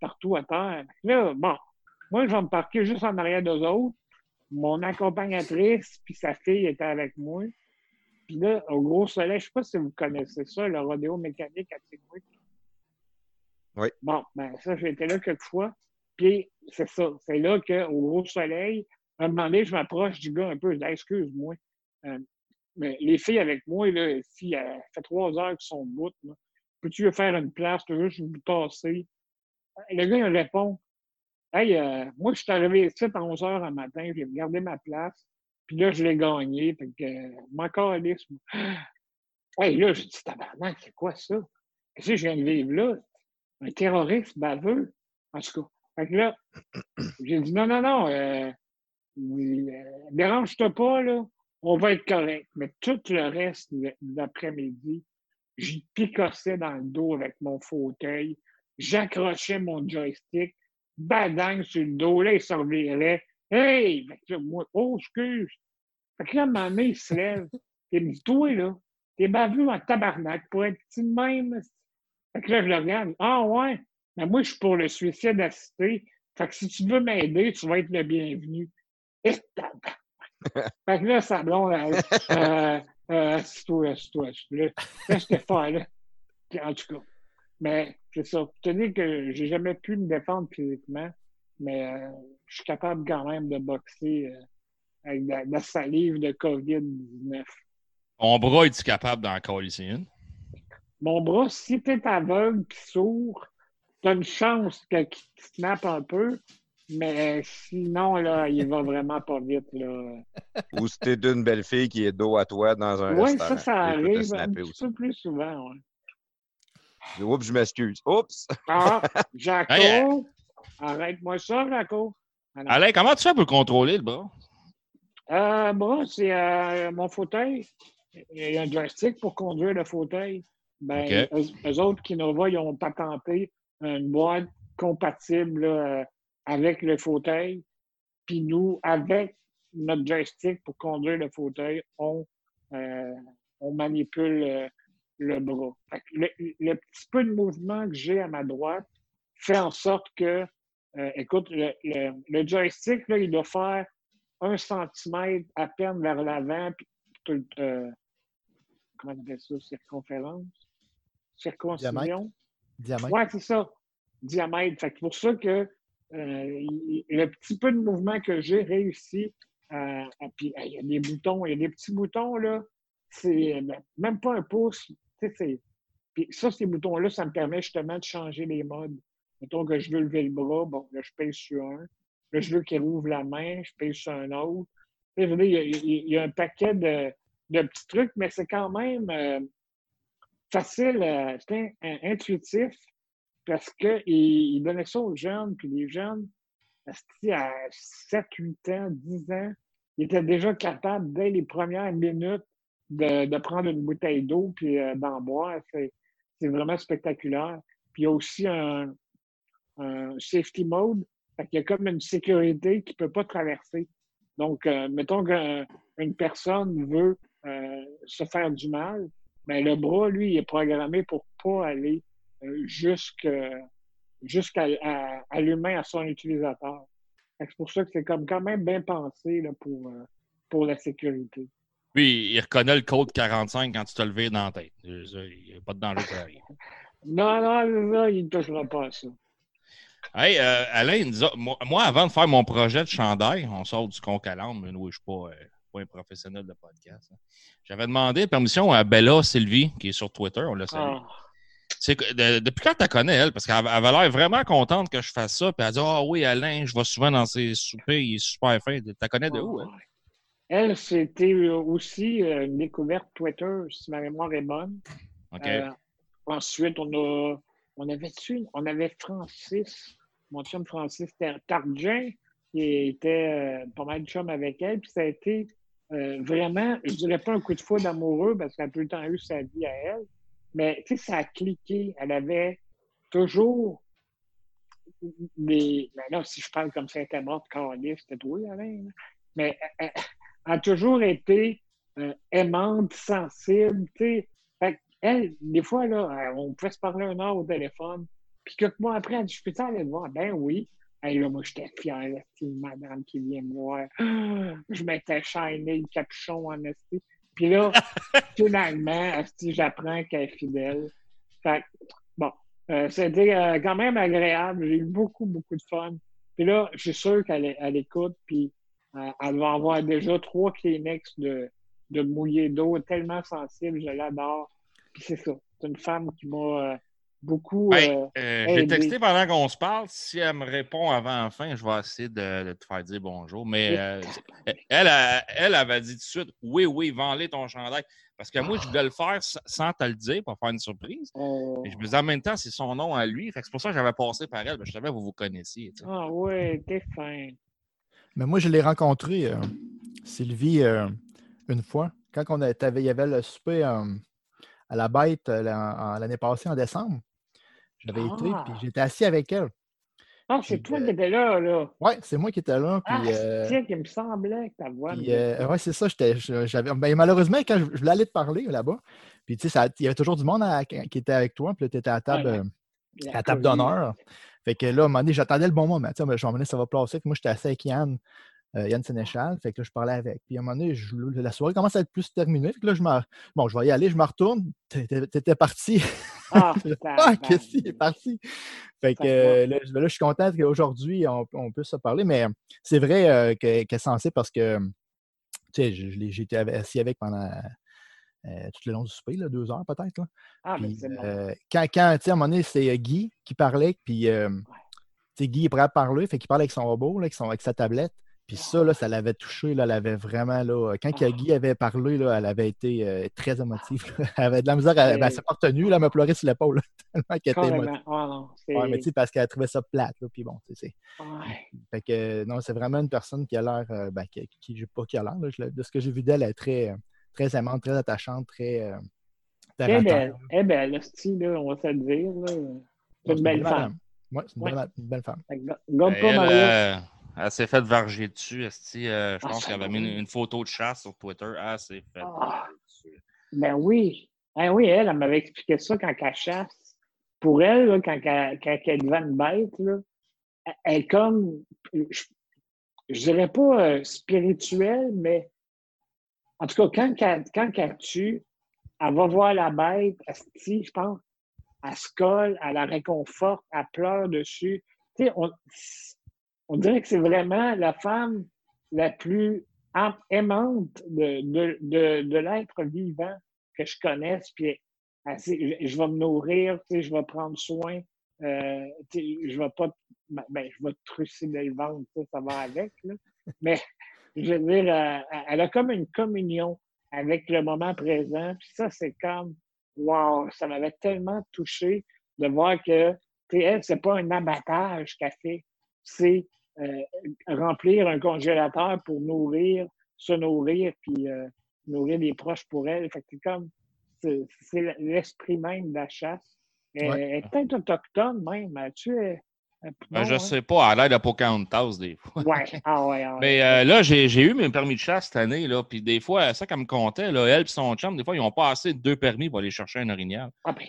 partout à terre. Là, bon, moi, je vais me parquer juste en arrière d'eux autres. Mon accompagnatrice puis sa fille étaient avec moi. Puis là, au gros soleil, je sais pas si vous connaissez ça, le rodéo mécanique à Tigwick. Oui. Bon, ben ça, j'ai été là quelques fois. Puis c'est ça, c'est là qu'au gros soleil, à un moment donné, je m'approche du gars un peu, je dis excuse-moi. euh, mais les filles avec moi, là, si ça fait trois heures qu'ils sont debout, peux-tu faire une place, tu veux juste vous passer? Le gars, il répond Hey, euh, moi, je suis arrivé ici à 11 heures un matin, j'ai gardé ma place, puis là, je l'ai gagné, fait que euh, mon calisse, moi. Hey, là, j'ai dit Tabarnak, c'est quoi ça? Qu'est-ce que je viens de vivre là? Un terroriste baveux? En tout cas. Fait que là, j'ai dit non, non, non, euh, euh, dérange-toi pas, là, on va être correct. Mais tout le reste de l'après-midi, j'y picossais dans le dos avec mon fauteuil, j'accrochais mon joystick, badang sur le dos, là, il se revirait. Hey! Fait que moi, oh, excuse. Fait que là, moment donné, il se lève. Il me dit, toi, là, t'es baveux en tabarnak pour être petit de même. Fait que là, je le regarde. Ah, ouais? Mais moi, je suis pour le suicide assisté. Fait que si tu veux m'aider, tu vas être le bienvenu. Et. Fait que là, ça blonde, euh, euh, assis-toi, assis-toi, assis-toi. Là, là j'étais fort, là. En tout cas. Mais c'est ça. Je te dis que j'ai jamais pu me défendre physiquement, mais euh, je suis capable quand même de boxer euh, avec de la, salive de COVID-19. Mon bras, es-tu capable d'en coller ici une? Mon bras, si tu es aveugle et sourd, tu as une chance que- qu'il te snappe un peu, mais sinon, là, il va vraiment pas vite. Là. Ou si t'es d'une belle fille qui est dos à toi dans un Oui, restaurant. ça, ça arrive un petit peu plus souvent. ouais. Oups, je m'excuse. Oups! Ah, Jaco, Hey, arrête-moi ça, Jaco. Ah. Alain, comment tu fais pour le contrôler, le bras? Euh, bras, c'est euh, mon fauteuil. Il y a un joystick pour conduire le fauteuil. Ben, OK. eux, eux autres, Kinova, ils ont patenté une boîte compatible là, euh, avec le fauteuil. Puis nous, avec notre joystick pour conduire le fauteuil, on, euh, on manipule euh, le bras. Le, le petit peu de mouvement que j'ai à ma droite fait en sorte que, euh, écoute, le, le- le joystick, là, il doit faire un centimètre à peine vers l'avant, puis tout, euh, comment on appelle ça, circonférence? Circoncision? Diamètre. Ouais, c'est ça. Diamètre. Fait que pour ça que euh, il- le petit peu de mouvement que j'ai réussi à. à- puis, il y a des boutons, il y a des petits boutons, là. C'est ben, même pas un pouce. Puis ça, ces boutons-là, ça me permet justement de changer les modes. Mettons que je veux lever le bras, bon, là, je pèse sur un. Là, je veux qu'il rouvre la main, je pèse sur un autre. Il y a, il y a- un paquet de, de petits trucs, mais c'est quand même euh, facile, euh, intuitif, parce qu'il il donnait ça aux jeunes, puis les jeunes, à 7, 8 ans, 10 ans, ils étaient déjà capables, dès les premières minutes, de, prendre une bouteille d'eau puis euh, d'en boire. C'est vraiment spectaculaire. Puis il y a aussi un, safety mode, fait qu'il y a comme une sécurité qui ne peut pas traverser. Donc, euh, mettons qu'une personne veut euh, se faire du mal, mais le bras, lui, il est programmé pour pas aller euh, jusqu'à à, à l'humain, à son utilisateur. C'est pour ça que c'est comme quand même bien pensé là, pour, euh, pour la sécurité. Lui, il reconnaît le code 45 quand tu te levé dans la tête. Il n'y a pas de danger ça arrive. Non, non, là, il ne touchera pas à ça. Hey, euh, Alain, il nous a- moi, moi, avant de faire mon projet de chandail, on sort du conque à mais nous, je ne suis pas, euh, pas un professionnel de podcast. hein. J'avais demandé permission à Bella Sylvie, qui est sur Twitter, on l'a salué. Ah. De- depuis quand tu la connais, elle? Parce qu'elle elle avait l'air vraiment contente que je fasse ça. Puis elle dit Ah oui, Alain, je vais souvent dans ses soupers, il est super fin. Tu la connais de où, hein? Elle, c'était euh, aussi euh, une découverte Twitter, si ma mémoire est bonne. Euh, ensuite, on a on avait on avait Francis, mon chum Francis Tar- Tardien, qui était euh, pas mal de chum avec elle. Puis ça a été euh, vraiment, je dirais pas un coup de foudre amoureux parce qu'elle a tout le temps eu sa vie à elle. Mais tu sais, ça a cliqué. Elle avait toujours des. Ben là, si je parle comme ça, elle était morte, Carlis, c'était toi, Alain. là. Mais elle a toujours été euh, aimante, sensible, tu sais. Fait elle, des fois, là, euh, on pouvait se parler un heure au téléphone. Puis quelques mois après, elle dit Je peux aller te voir Ben oui. Hey, là, moi, j'étais c'est une madame qui vient me voir. Ah, Je m'étais shiné le capuchon en esti. Puis là, finalement, j'apprends qu'elle est fidèle. Fait que, bon, euh, c'était euh, quand même agréable. J'ai eu beaucoup, beaucoup de fun. Puis là, je suis sûr qu'elle elle écoute, puis elle va avoir déjà trois Kleenex de, de mouillé d'eau, tellement sensible, je l'adore. Puis c'est ça. C'est une femme qui m'a euh, beaucoup. Ben, euh, euh, J'ai texté pendant qu'on se parle. Si elle me répond avant la fin, je vais essayer de, de te faire dire bonjour. Mais euh, elle, elle, avait dit tout de suite Oui, oui, vends-les ton chandail. Parce que moi, je voulais le faire sans te le dire pour faire une surprise. euh, Mais je me disais en même temps, c'est son nom à lui. C'est pour ça que j'avais passé par elle. que Je savais que vous vous connaissiez. Ah ouais, t'es fin. Mais moi, je l'ai rencontré, euh, Sylvie, euh, une fois, quand on a- il y avait le souper euh, à la bête l'année passée, en décembre. J'avais été, Ah. puis j'étais assis avec elle. Ah, c'est toi qui étais là, là. Ouais, c'est moi qui étais là. Puis, Ah, c'est qu'il me semblait que ta voix. ouais, c'est ça. J'avais, ben, malheureusement, quand je, je voulais aller te parler là-bas, puis tu sais, il y avait toujours du monde à- qui était avec toi, puis tu étais à la table, Ouais, la à la table d'honneur. Fait que là, à un moment donné, j'attendais le bon moment. Tu sais, ben, je vais ça va placer. Moi, j'étais assis avec Yann, euh, Yann Sénéchal. Fait que là, je parlais avec. Puis à un moment donné, je- la soirée commence à être plus terminée. Fait que là, je me... Bon, je vais y aller, je me retourne. T'étais parti. Ah, Ah, qu'est-ce qu'il est parti? Fait que euh, là, ben là, je suis content qu'aujourd'hui, on, on puisse se parler. Mais c'est vrai euh, que- qu'elle est censée parce que, tu sais, avec- assis avec pendant euh, tout le long du souper, là, deux heures peut-être. Ah, mais Puis, c'est bon. euh, quand, quand, à un moment donné, c'est euh, Guy qui parlait, puis euh, Guy est prêt à parler, fait qu'il parle avec son robot, là, avec, son, avec sa tablette. Puis ça, là, ça l'avait touché, là, elle avait vraiment, là, quand Ah. Guy avait parlé, là, elle avait été euh, très émotive. là. Elle avait de la misère, elle, ben, elle s'est pas retenue, là, elle m'a pleuré sur l'épaule, tellement qu'elle était émotive. Ah non, c'est. Ouais, mais tu sais, parce qu'elle trouvait ça plate, là, puis bon, tu sais, Ouais. fait que, non, c'est vraiment une personne qui a l'air, ben, qui, qui, qui- pas qui a l'air, de ce que j'ai vu d'elle, elle est très, très aimante, très attachante, très euh, terre, belle. est belle, là, on va se le dire. C'est une belle femme. Ouais, c'est une, belle, femme. Ben, pas, elle, Mario. euh, elle s'est fait varger dessus. esti, euh, je Ah, pense qu'elle avait va. mis une, une photo de chasse sur Twitter. Elle s'est fait Ah. varger dessus. Ben oui. Ben oui, elle, elle m'avait expliqué ça quand elle chasse. Pour elle, là, quand, elle, quand elle est devant une bête, là, elle- elle est comme, je, je dirais pas euh, spirituelle, mais en tout cas, quand, elle- quand elle tue, elle va voir la bête, asti, je pense, elle se colle, elle la réconforte, elle pleure dessus. Tu sais, on, dirait que c'est vraiment la femme la plus aimante de, l'être vivant que je connaisse. Puis, elle je, je vais me nourrir, tu sais, je vais prendre soin. euh, je vais pas. Ben, ben, je vais trucider le ventre, ça, ça va avec. Là. Mais je veux dire, elle a comme une communion avec le moment présent. Puis ça, c'est comme, wow, ça m'avait tellement touché de voir que, tu sais, elle, c'est pas un abattage qu'elle fait, c'est euh, remplir un congélateur pour nourrir, se nourrir, puis euh, nourrir les proches pour elle. Fait que c'est comme, c'est c'est l'esprit même de la chasse. Elle, Ouais. elle est peut-être autochtone même. Tu es. Ben, je sais pas, elle a l'air de Pocahontas des fois. Ouais, ah ouais, ah ouais. Mais euh, là, j'ai j'ai eu mes permis de chasse cette année, là, puis des fois, ça qu'elle me comptait, là, elle et son chum, des fois, ils n'ont pas assez de deux permis pour aller chercher un orignal. Ah, ben.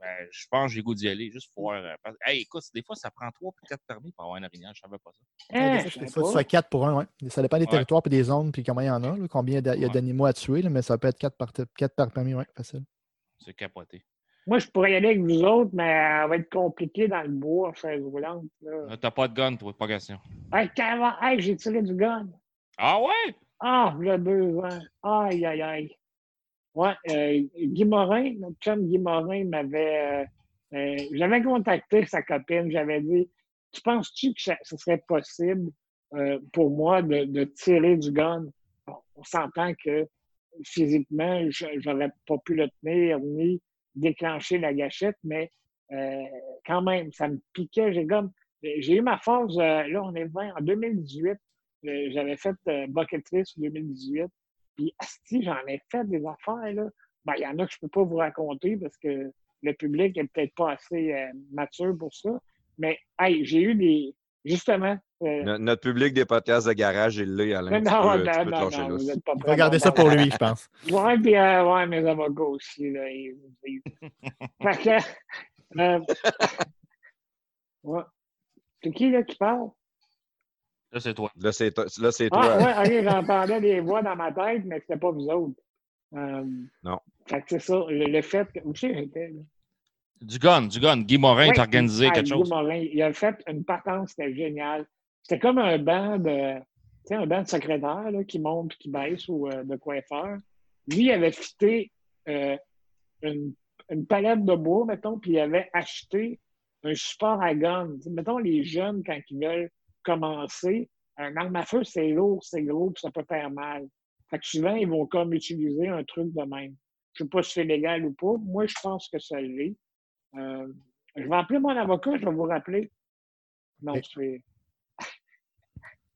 Ben, je pense que j'ai goût d'y aller, juste pour voir. euh, Hey, écoute, des fois, ça prend trois ou quatre permis pour avoir un orignal, je savais pas ça. Hein, Des je fois, sais des fois, pas. tu fais 4 pour un, ouais. Ça dépend des Ouais. territoires et des zones, puis comment il y en a, là, combien il y a Ouais. d'animaux à tuer, là, mais ça peut être 4 par, quatre par permis, ouais, facile. C'est capoté. Moi, je pourrais y aller avec vous autres, mais elle va être compliqué dans le bois, chaise roulante. Là. Là, T'as pas de gun, toi, pas question. Hey, carrément, hey, j'ai tiré du gun. Ah ouais? Ah, le deux ans. Aïe, aïe, aïe. Ouais, euh, Guy Morin, notre chum Guy Morin m'avait. euh, euh, j'avais contacté sa copine, j'avais dit Tu penses-tu que ça- ce serait possible euh, pour moi de, de tirer du gun? Bon, on s'entend que physiquement, je n'aurais pas pu le tenir ni déclencher la gâchette, mais euh, quand même, ça me piquait. J'ai comme. J'ai eu ma phase, euh, là, on est 20, en 2018. euh, J'avais fait euh, Bucket List 2018. Puis, asti, j'en ai fait des affaires, là. Ben, il y en a que je peux pas vous raconter parce que le public est peut-être pas assez euh, mature pour ça. Mais, hey, j'ai eu des. Justement. Euh, No- notre public des podcasts de garage, il l'est, Alain. non, tu non, peux, tu non, peux te non, lâcher non, là. vous êtes pas Il prêts va garder à ça pour lui, je pense. Ouais, puis euh, ouais, mes avocats aussi, là, ils fait que, euh, ouais. C'est qui, là, qui parle? Là, c'est toi. Là, c'est toi. Là, c'est Ah, toi. ouais, ok, j'entendais des voix dans ma tête, mais c'était pas vous autres. Euh, Non. Fait que c'est ça, le, le fait que. Où j'étais, là? Du gun, du gun. Guy Morin Ouais, t'a organisé ah, quelque Guy chose. Morin, il a fait une patente, c'était génial. C'était comme un banc de. Tu sais, un banc de secrétaire là, qui monte qui baisse ou euh, de coiffeur. Lui, il avait fité euh, une, une palette de bois, mettons, puis il avait acheté un support à sais, mettons, les jeunes, quand ils veulent commencer, un arme à feu, c'est lourd, c'est gros, puis ça peut faire mal. Fait que souvent, ils vont comme utiliser un truc de même. Je sais pas si c'est légal ou pas. Moi, je pense que ça l'est. Euh, je vais appeler mon avocat, je vais vous rappeler. Non, c'est.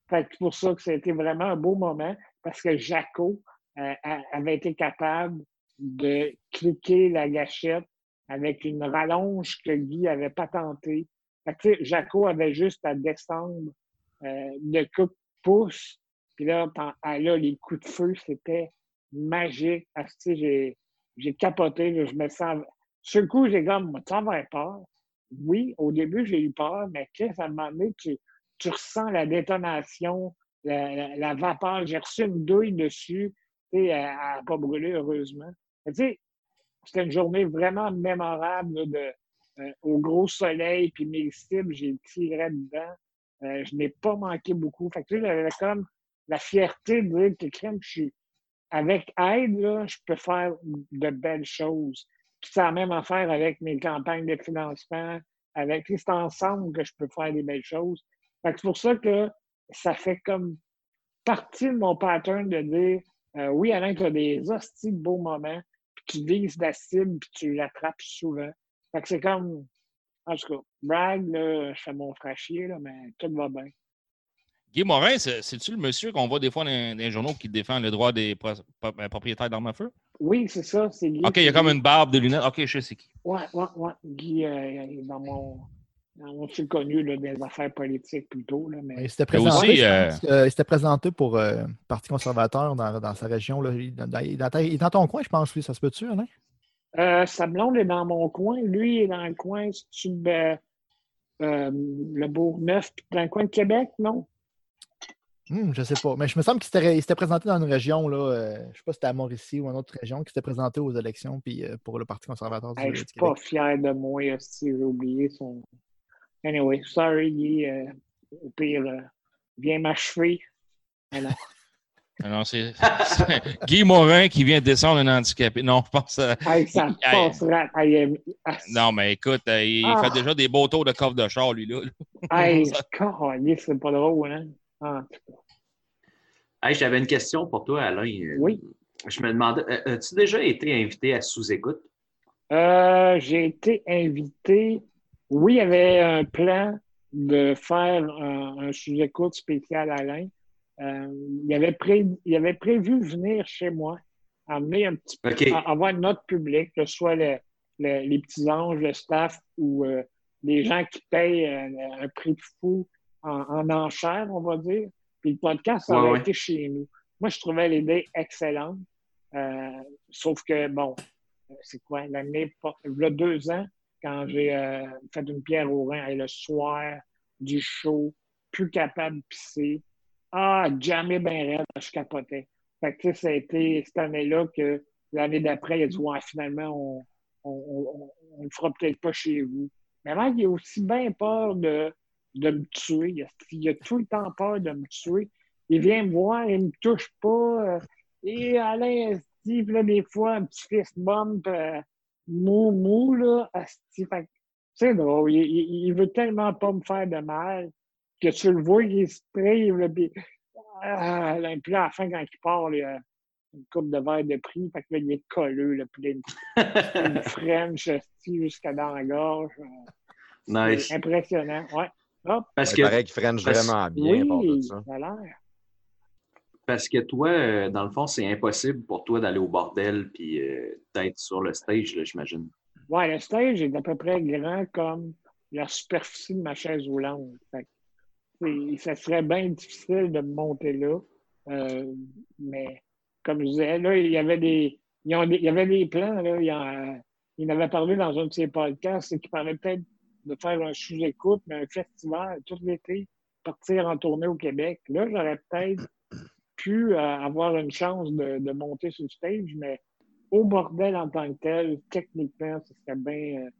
Fait que c'est pour ça que c'était vraiment un beau moment parce que Jaco euh, a- avait été capable de cliquer la gâchette avec une rallonge que Guy avait patentée. Fait que, Jaco avait juste à descendre euh, de pouce. Puis là, ah, là, les coups de feu, c'était magique. Ah, tu j'ai, capoté. là, je me sens. Sur le coup, j'ai comme, tu avoir peur. Oui, au début, j'ai eu peur, mais qu'est-ce à un moment donné, tu ressens la détonation, la, vapeur. J'ai reçu une douille dessus. Elle n'a pas brûlé, heureusement. C'était une journée vraiment mémorable de, euh, au gros soleil, puis mes cibles, j'ai tiré dedans. Euh, je n'ai pas manqué beaucoup. Fait tu j'avais comme la fierté de dire que je suis avec aide, je peux faire de belles choses. Puis c'est la même affaire avec mes campagnes de financement, avec c'est ensemble que je peux faire des belles choses. C'est pour ça que ça fait comme partie de mon pattern de dire euh, oui, Alain, tu as des hosties de beaux moments, puis tu vises la cible, puis tu l'attrapes souvent. Fait que c'est comme, en tout cas, brag, là, je fais mon frère chier, là, mais tout va bien. Guy Morin, c'est- c'est-tu le monsieur qu'on voit des fois dans, les journaux qui défend le droit des pro- pro- propriétaires d'armes à feu? Oui, c'est ça, c'est Guy. OK, il y a comme une barbe, des lunettes. OK, je sais qui. Ouais, ouais, ouais. Guy, euh, il est dans mon. Mon fil connu là, des affaires politiques plutôt. Là, mais... Il s'était Mais présenté, aussi, je euh, pense, euh, il s'était présenté pour euh, Parti conservateur dans, dans sa région. Là. Il, dans il est dans ton coin, je pense, lui. Ça se peut-tu, Alain? Euh, sa blonde est dans mon coin. Lui il est dans le coin, c'est-tu ben, euh, le Bourg-Neuf, puis dans le coin de Québec, non? Hmm, je sais pas. Mais je me semble qu'il s'était, il s'était présenté dans une région, là, euh, je sais pas si c'était à Mauricie ou une autre région, qui s'était présenté aux élections puis, euh, pour le Parti conservateur du, Hey, je suis Québec. pas fier de moi, si j'ai oublié son. Anyway, sorry, Guy. euh, au pire, euh, viens m'achever. Mais non. Non, c'est Guy Morin qui vient de descendre un handicapé. Non, je pense. euh, Hey, ça passera. Hey, ah, non, mais écoute, euh, il Ah. fait déjà des beaux tours de coffre de char, lui, là. Hey, c'est pas drôle, hein? Ah, en tout cas. Hey, J'avais une question pour toi, Alain. Oui. Je me demandais, euh, as-tu déjà été invité à sous-écoute? Euh, j'ai été invité. Oui, il y avait un plan de faire un, un sous-écoute spécial à Alain. Euh, il, avait pré- il avait prévu venir chez moi, amener un petit peu, avoir notre public, que ce soit le- le- les petits anges, le staff ou euh, les gens qui payent euh, un prix de fou en, en enchère, on va dire. Puis le podcast, ça Ouais, été chez nous. Moi, je trouvais l'idée excellente. Euh, sauf que, bon, c'est quoi, l'année, il y a deux ans, quand j'ai euh, fait une pierre au rein, et le soir du show, plus capable de pisser. Ah, jamais bien raide, je capotais. Fait que, ça a été cette année-là que l'année d'après, il a dit, ouais, finalement, on on le fera peut-être pas chez vous. Mais là, il a aussi bien peur de, me tuer. Il a, tout le temps peur de me tuer. Il vient me voir, il me touche pas. et Alain, Steve, là, des fois, un petit fist bump euh, mou, mou, là. asti. Fait que C'est drôle. Il, il, il veut tellement pas me faire de mal que tu le vois, il se prive, là, puis, ah, puis là, à la fin, quand il part, il y a une coupe de verre de prix, fait que là, il est colleux, là, puis là, il une French asti, jusqu'à dans la gorge. nice. Impressionnant. Ouais. Hop, Parce Il que, paraît qu'il French parce- vraiment bien oui, ça. ça a l'air. Parce que toi, euh, dans le fond, c'est impossible pour toi d'aller au bordel puis euh, d'être sur le stage, j'imagine. Ouais, le stage est à peu près grand comme la superficie de ma chaise roulante. Ça serait bien difficile de me monter là. Euh, mais comme je disais, là, il y avait des, il y avait des plans. Là, il, en, avait parlé dans un de ses podcasts, c'est qu'il parlait peut-être de faire un sous-écoute, mais un festival tout l'été, partir en tournée au Québec. Là, j'aurais peut-être pu euh, avoir une chance de, de monter sur le stage, mais au bordel en tant que tel, techniquement, ce serait bien. euh,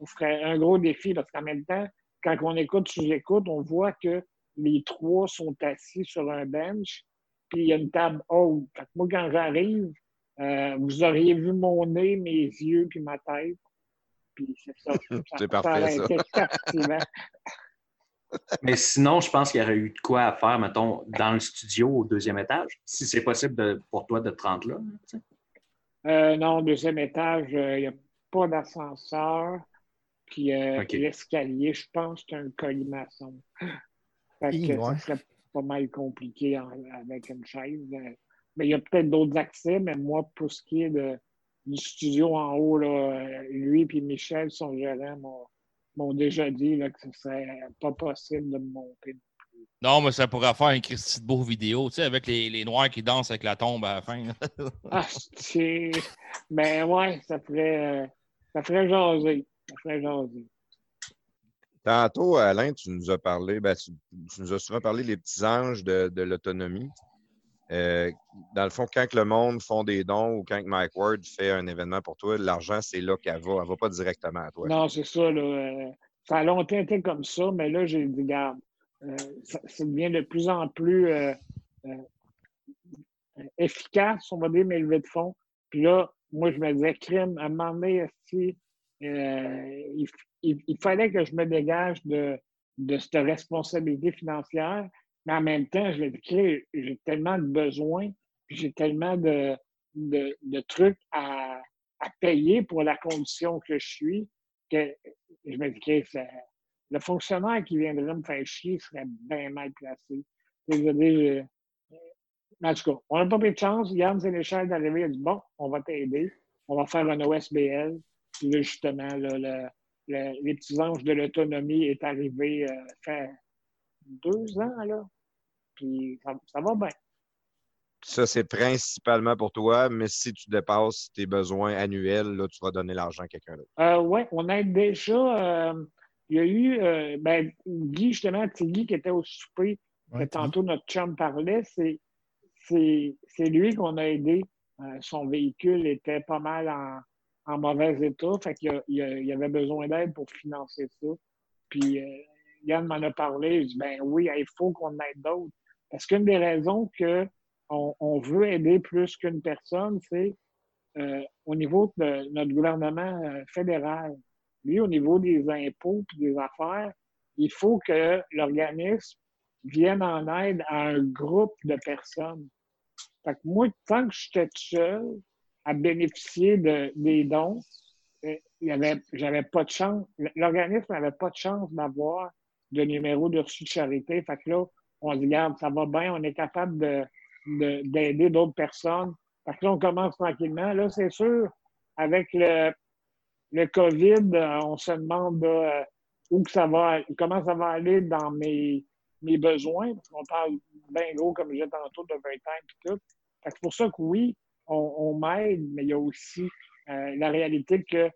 ce serait un gros défi parce qu'en même temps, quand on écoute sous-écoute, on voit que les trois sont assis sur un bench, puis il y a une table haute. Fait que moi, quand j'arrive, euh, vous auriez vu mon nez, mes yeux, puis ma tête. Puis c'est ça. C'est parfait, ça. Mais sinon, je pense qu'il y aurait eu de quoi à faire, mettons, dans le studio au deuxième étage, si c'est possible de- pour toi de te rendre là. tu sais. Euh, non, deuxième étage, euh, il n'y a pas d'ascenseur. Puis euh, l'escalier, je pense, c'est un colimaçon. Fait que ouais. ça serait pas mal compliqué en- avec une chaise. Mais il y a peut-être d'autres accès, mais moi, pour ce qui est de, du studio en haut, là, lui et Michel, son gérant, m'ont- m'ont déjà dit là, que ce serait pas possible de me monter. Non, mais ça pourrait faire un Christy de beau vidéo, tu sais, avec les, les noirs qui dansent avec la tombe à la fin. Ah, c'est. Mais ouais, ça ferait, euh, ça ferait jaser. Ça ferait jaser. Tantôt, Alain, tu nous as parlé, ben, tu, tu nous as souvent parlé des petits anges de, de l'autonomie. Euh, dans le fond, quand le monde font des dons ou quand Mike Ward fait un événement pour toi, l'argent, c'est là qu'elle va. Elle ne va pas directement à toi. Non, c'est ça. Là, euh, ça a longtemps été comme ça, mais là, j'ai dit, garde, euh, ça, devient de plus en plus efficace, on va dire, mes levées de fonds. Puis là, moi, je me disais, crime, à un moment donné, il, fallait que je me dégage de cette responsabilité financière, mais en même temps, je l'ai dit, j'ai tellement de besoins, j'ai tellement de, de, de trucs à, à payer pour la condition que je suis, que je me dis ça- le fonctionnaire qui viendrait me faire chier serait bien mal placé. Je veux dire, je- en tout cas, on n'a pas pris de chance. Yann Sénéchal arrivé, il a dit Bon, on va t'aider, on va faire un OSBL. Puis là, justement, là, le- le- les petits anges de l'autonomie est arrivé euh, fait deux ans, là. Puis ça, ça va bien. Ça, c'est principalement pour toi, mais si tu dépasses tes besoins annuels, là, tu vas donner l'argent à quelqu'un d'autre. Euh, oui, on a déjà. euh, il y a eu. euh, ben, Guy, justement, c'est Guy qui était au souper, Ouais, tantôt notre chum parlait. C'est, c'est, c'est lui qu'on a aidé. Euh, son véhicule était pas mal en, en mauvais état. Fait qu'il y avait besoin d'aide pour financer ça. Puis euh, Yann m'en a parlé. Je dis ben oui, il faut qu'on aide d'autres. Parce qu'une des raisons que on, veut aider plus qu'une personne, c'est euh, au niveau de notre gouvernement euh, fédéral. Lui, au niveau des impôts et des affaires, il faut que l'organisme vienne en aide à un groupe de personnes. Fait moi, tant que j'étais seul à bénéficier de, des dons, euh, j'avais pas de chance. L'organisme n'avait pas de chance d'avoir de numéro de de charité. Fait que là, on se dit, regarde, ça va bien, on est capable de, de- d'aider d'autres personnes. Fait que là, on commence tranquillement. Là, c'est sûr, avec le, le COVID, euh, on se demande euh, où que ça va, comment ça va aller dans mes, mes besoins. Parce qu'on parle bien gros, comme disais tantôt, de 20 ans et tout. Fait que pour ça que oui, on, on m'aide, mais il y a aussi euh, la réalité que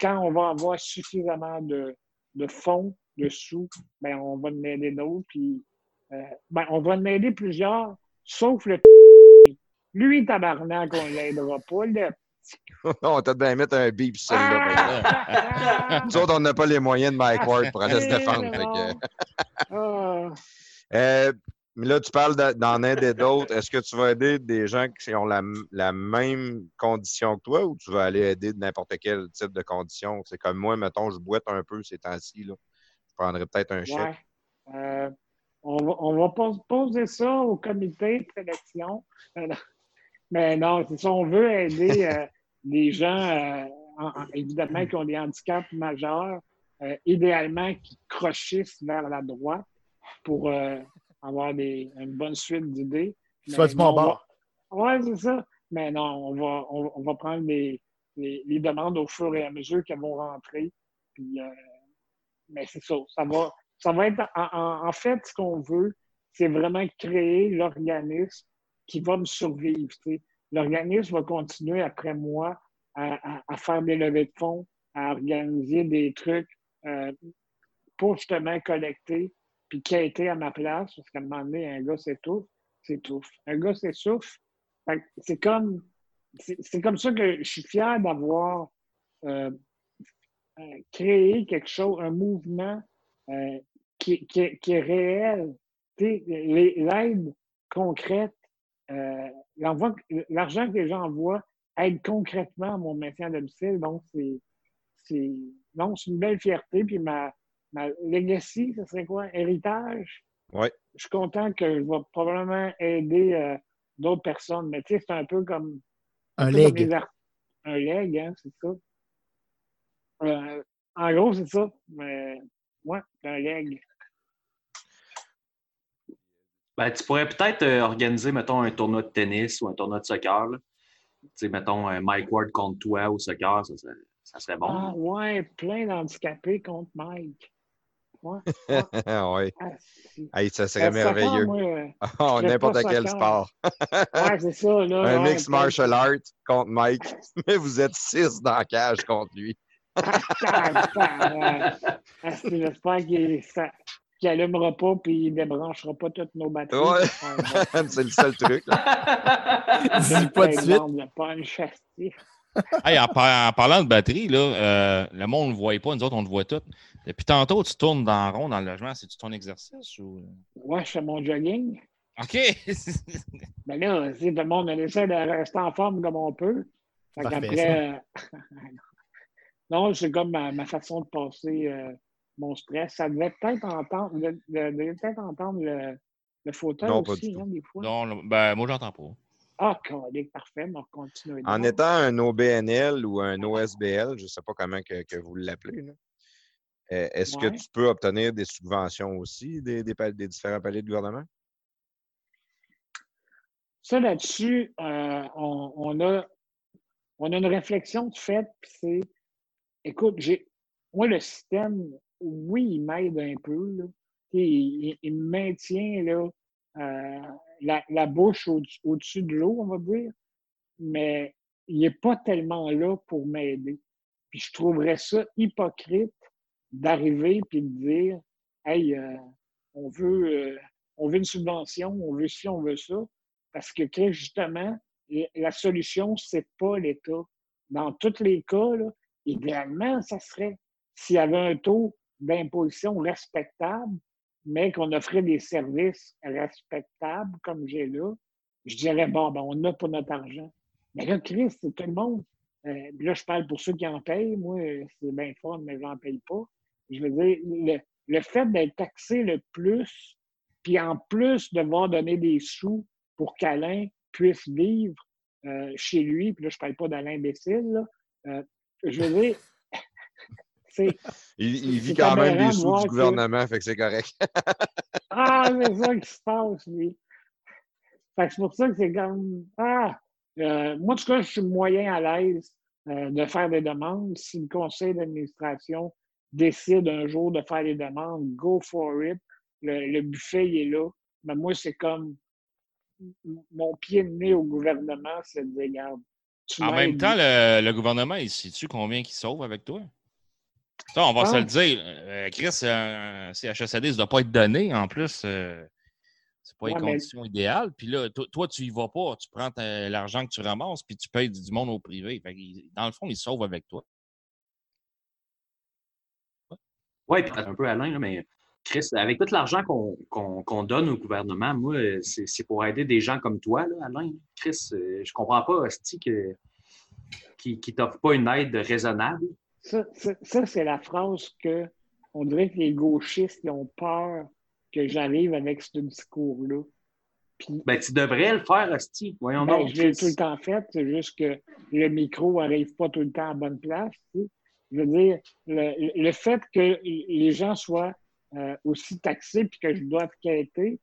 quand on va avoir suffisamment de, de fonds, de sous, ben, on va en aider d'autres. Puis, euh, ben, on va en aider plusieurs, sauf le lui, tabarnak, on ne l'aidera pas. Le... on t'a bien mettre un sur celle-là. Ah! Nous autres, on n'a pas les moyens de Mike Ward pour aller se défendre. Que- non. Ah. Euh, mais là, tu parles de- d'en aider d'autres. Est-ce que tu vas aider des gens qui ont la, la même condition que toi ou tu vas aller aider de n'importe quel type de condition? C'est comme moi, mettons, je boite un peu ces temps-ci. Prendrais peut-être un chèque. Ouais. Euh, on, va, on va pos- poser ça au comité de sélection. Euh. Mais non, c'est ça, on veut aider euh, des gens, euh, en- en- évidemment, qui ont des handicaps majeurs, euh, idéalement qui crochissent vers la droite pour euh, avoir des, une bonne suite d'idées. Fais du bon non, on va- bord. Oui, c'est ça. Mais non, on va, on, on va prendre les, les, les demandes au fur et à mesure qu'elles vont rentrer. Puis, euh, mais c'est ça. Ça va, ça va être. En, fait, ce qu'on veut, c'est vraiment créer l'organisme qui va me survivre. L'organisme va continuer après moi à, faire des levées de fonds, à organiser des trucs euh, pour justement collecter, puis quêter à ma place, parce qu'à un moment donné, un gars s'étouffe, s'étouffe. Un gars s'essouffle. C'est comme, c'est c'est comme ça que je suis fier d'avoir euh, euh, créé quelque chose, un mouvement euh, qui, qui- qui est réel. Tu sais, les- L'aide concrète, euh, l'argent que les gens envoient aide concrètement à mon maintien à domicile. Donc, c'est c'est non, c'est une belle fierté. Puis ma, ma legacy, ce serait quoi? Héritage? Ouais. Je suis content que je vais probablement aider euh, d'autres personnes. Mais tu sais, c'est un peu comme. Un leg. Un leg, hein, c'est ça. Euh, en gros, c'est ça. Mais ouais, c'est un leg. Ben, tu pourrais peut-être euh, organiser, mettons, un tournoi de tennis ou un tournoi de soccer. Tu sais, mettons, un Mike Ward contre toi au soccer, ça, ça- ça serait bon. Ah ouais, plein d'handicapés contre Mike. Ouais. ouais. Ah, si. Hey, ça serait Euh, soccer, merveilleux. moi, euh, Oh, N'importe quel soccer. sport. ouais, c'est ça. Là, Un ouais, mix martial art contre Mike. Mais vous êtes six dans la cage contre lui. Ah, J'espère qu'il qu'il allumera pas puis il débranchera pas toutes nos batteries. Ouais. C'est le seul truc. là. Dis pas de suite. A pas une chassis. Hey, en, par- en parlant de batterie, là, euh, le monde ne le voit pas, nous autres, on le voit tout. Depuis tantôt, tu tournes dans le rond dans le logement. C'est-tu ton exercice ou? Ouais, je fais mon jogging. OK! Mais là, le monde on essaie de rester en forme comme on peut. Fait qu'après, euh, non, c'est comme ma, ma façon de passer euh, mon stress. Ça devait peut-être entendre, de- de- devait peut-être entendre le, le fauteuil Non, pas aussi, hein, des fois. non, ben, moi, j'entends pas. Ah, calique, parfait, on va continuer. En donc. étant un OBNL ou un OSBL, je ne sais pas comment que, que vous l'appelez, là, euh, est-ce que tu peux obtenir des subventions aussi des, des, pal- des différents paliers de gouvernement? Ça, là-dessus, euh, on, on a, on a une réflexion de fait, puis c'est, écoute, j'ai, moi, le système, oui, il m'aide un peu, là. Il, il- il maintient, là, euh, la, la bouche au, au-dessus de l'eau, on va dire, mais il n'est pas tellement là pour m'aider. Puis je trouverais ça hypocrite d'arriver puis de dire, hey, euh, on veut, euh, on veut une subvention, on veut ci, on veut ça. Parce que, justement, la solution, c'est pas l'État. Dans tous les cas, là, idéalement, ça serait s'il y avait un taux d'imposition respectable, mais qu'on offrait des services respectables comme j'ai là, je dirais, bon, ben, on a pour notre argent. Mais là, Chris, tout le monde. Euh, là, je parle pour ceux qui en payent. Moi, c'est bien fun, mais j'en paye pas. Je veux dire, le, le fait d'être taxé le plus, puis en plus de devoir donner des sous pour qu'Alain puisse vivre euh, chez lui, puis là, je parle pas d'Alain imbécile, là. Euh, je veux dire, c'est. Il, il vit quand même de sous du gouvernement, fait que c'est correct. Ah, c'est ça qui se passe, lui. Fait que c'est pour ça que c'est comme. Ah! Euh, moi, en tout cas, je suis moyen à l'aise euh, de faire des demandes. Si le conseil d'administration décide un jour de faire des demandes, go for it. Le, le buffet, il est là. Mais moi, c'est comme mon pied de nez au gouvernement, c'est de dire, regarde. Tu En même temps, le, le gouvernement, il sait-tu combien qu'il sauve avec toi? Ça, on va se Ah. le dire. Euh, Chris, un CHSLD, ça ne doit pas être donné. En plus, euh, c'est pas les Ouais, mais- conditions idéales. Puis là, to- toi, tu y vas pas. Tu prends l'argent que tu ramasses, puis tu payes du, du monde au privé. Fait dans le fond, il sauve avec toi. Oui, puis un peu Alain, là, mais Chris, avec tout l'argent qu'on donne au gouvernement, moi, c'est pour aider des gens comme toi, là, Alain. Chris, euh, je comprends pas, Asti, que qui ne t'offre pas une aide raisonnable. Ça, ça, ça, c'est la phrase que on dirait que les gauchistes ils ont peur que j'arrive avec ce discours-là. Puis, Ben, tu devrais le faire, Asti. Voyons ben, donc. je l'ai tout le temps fait, c'est juste que le micro n'arrive pas tout le temps à bonne place. tu sais. Je veux dire, le, le fait que les gens soient euh, aussi taxés puis que je dois quêter,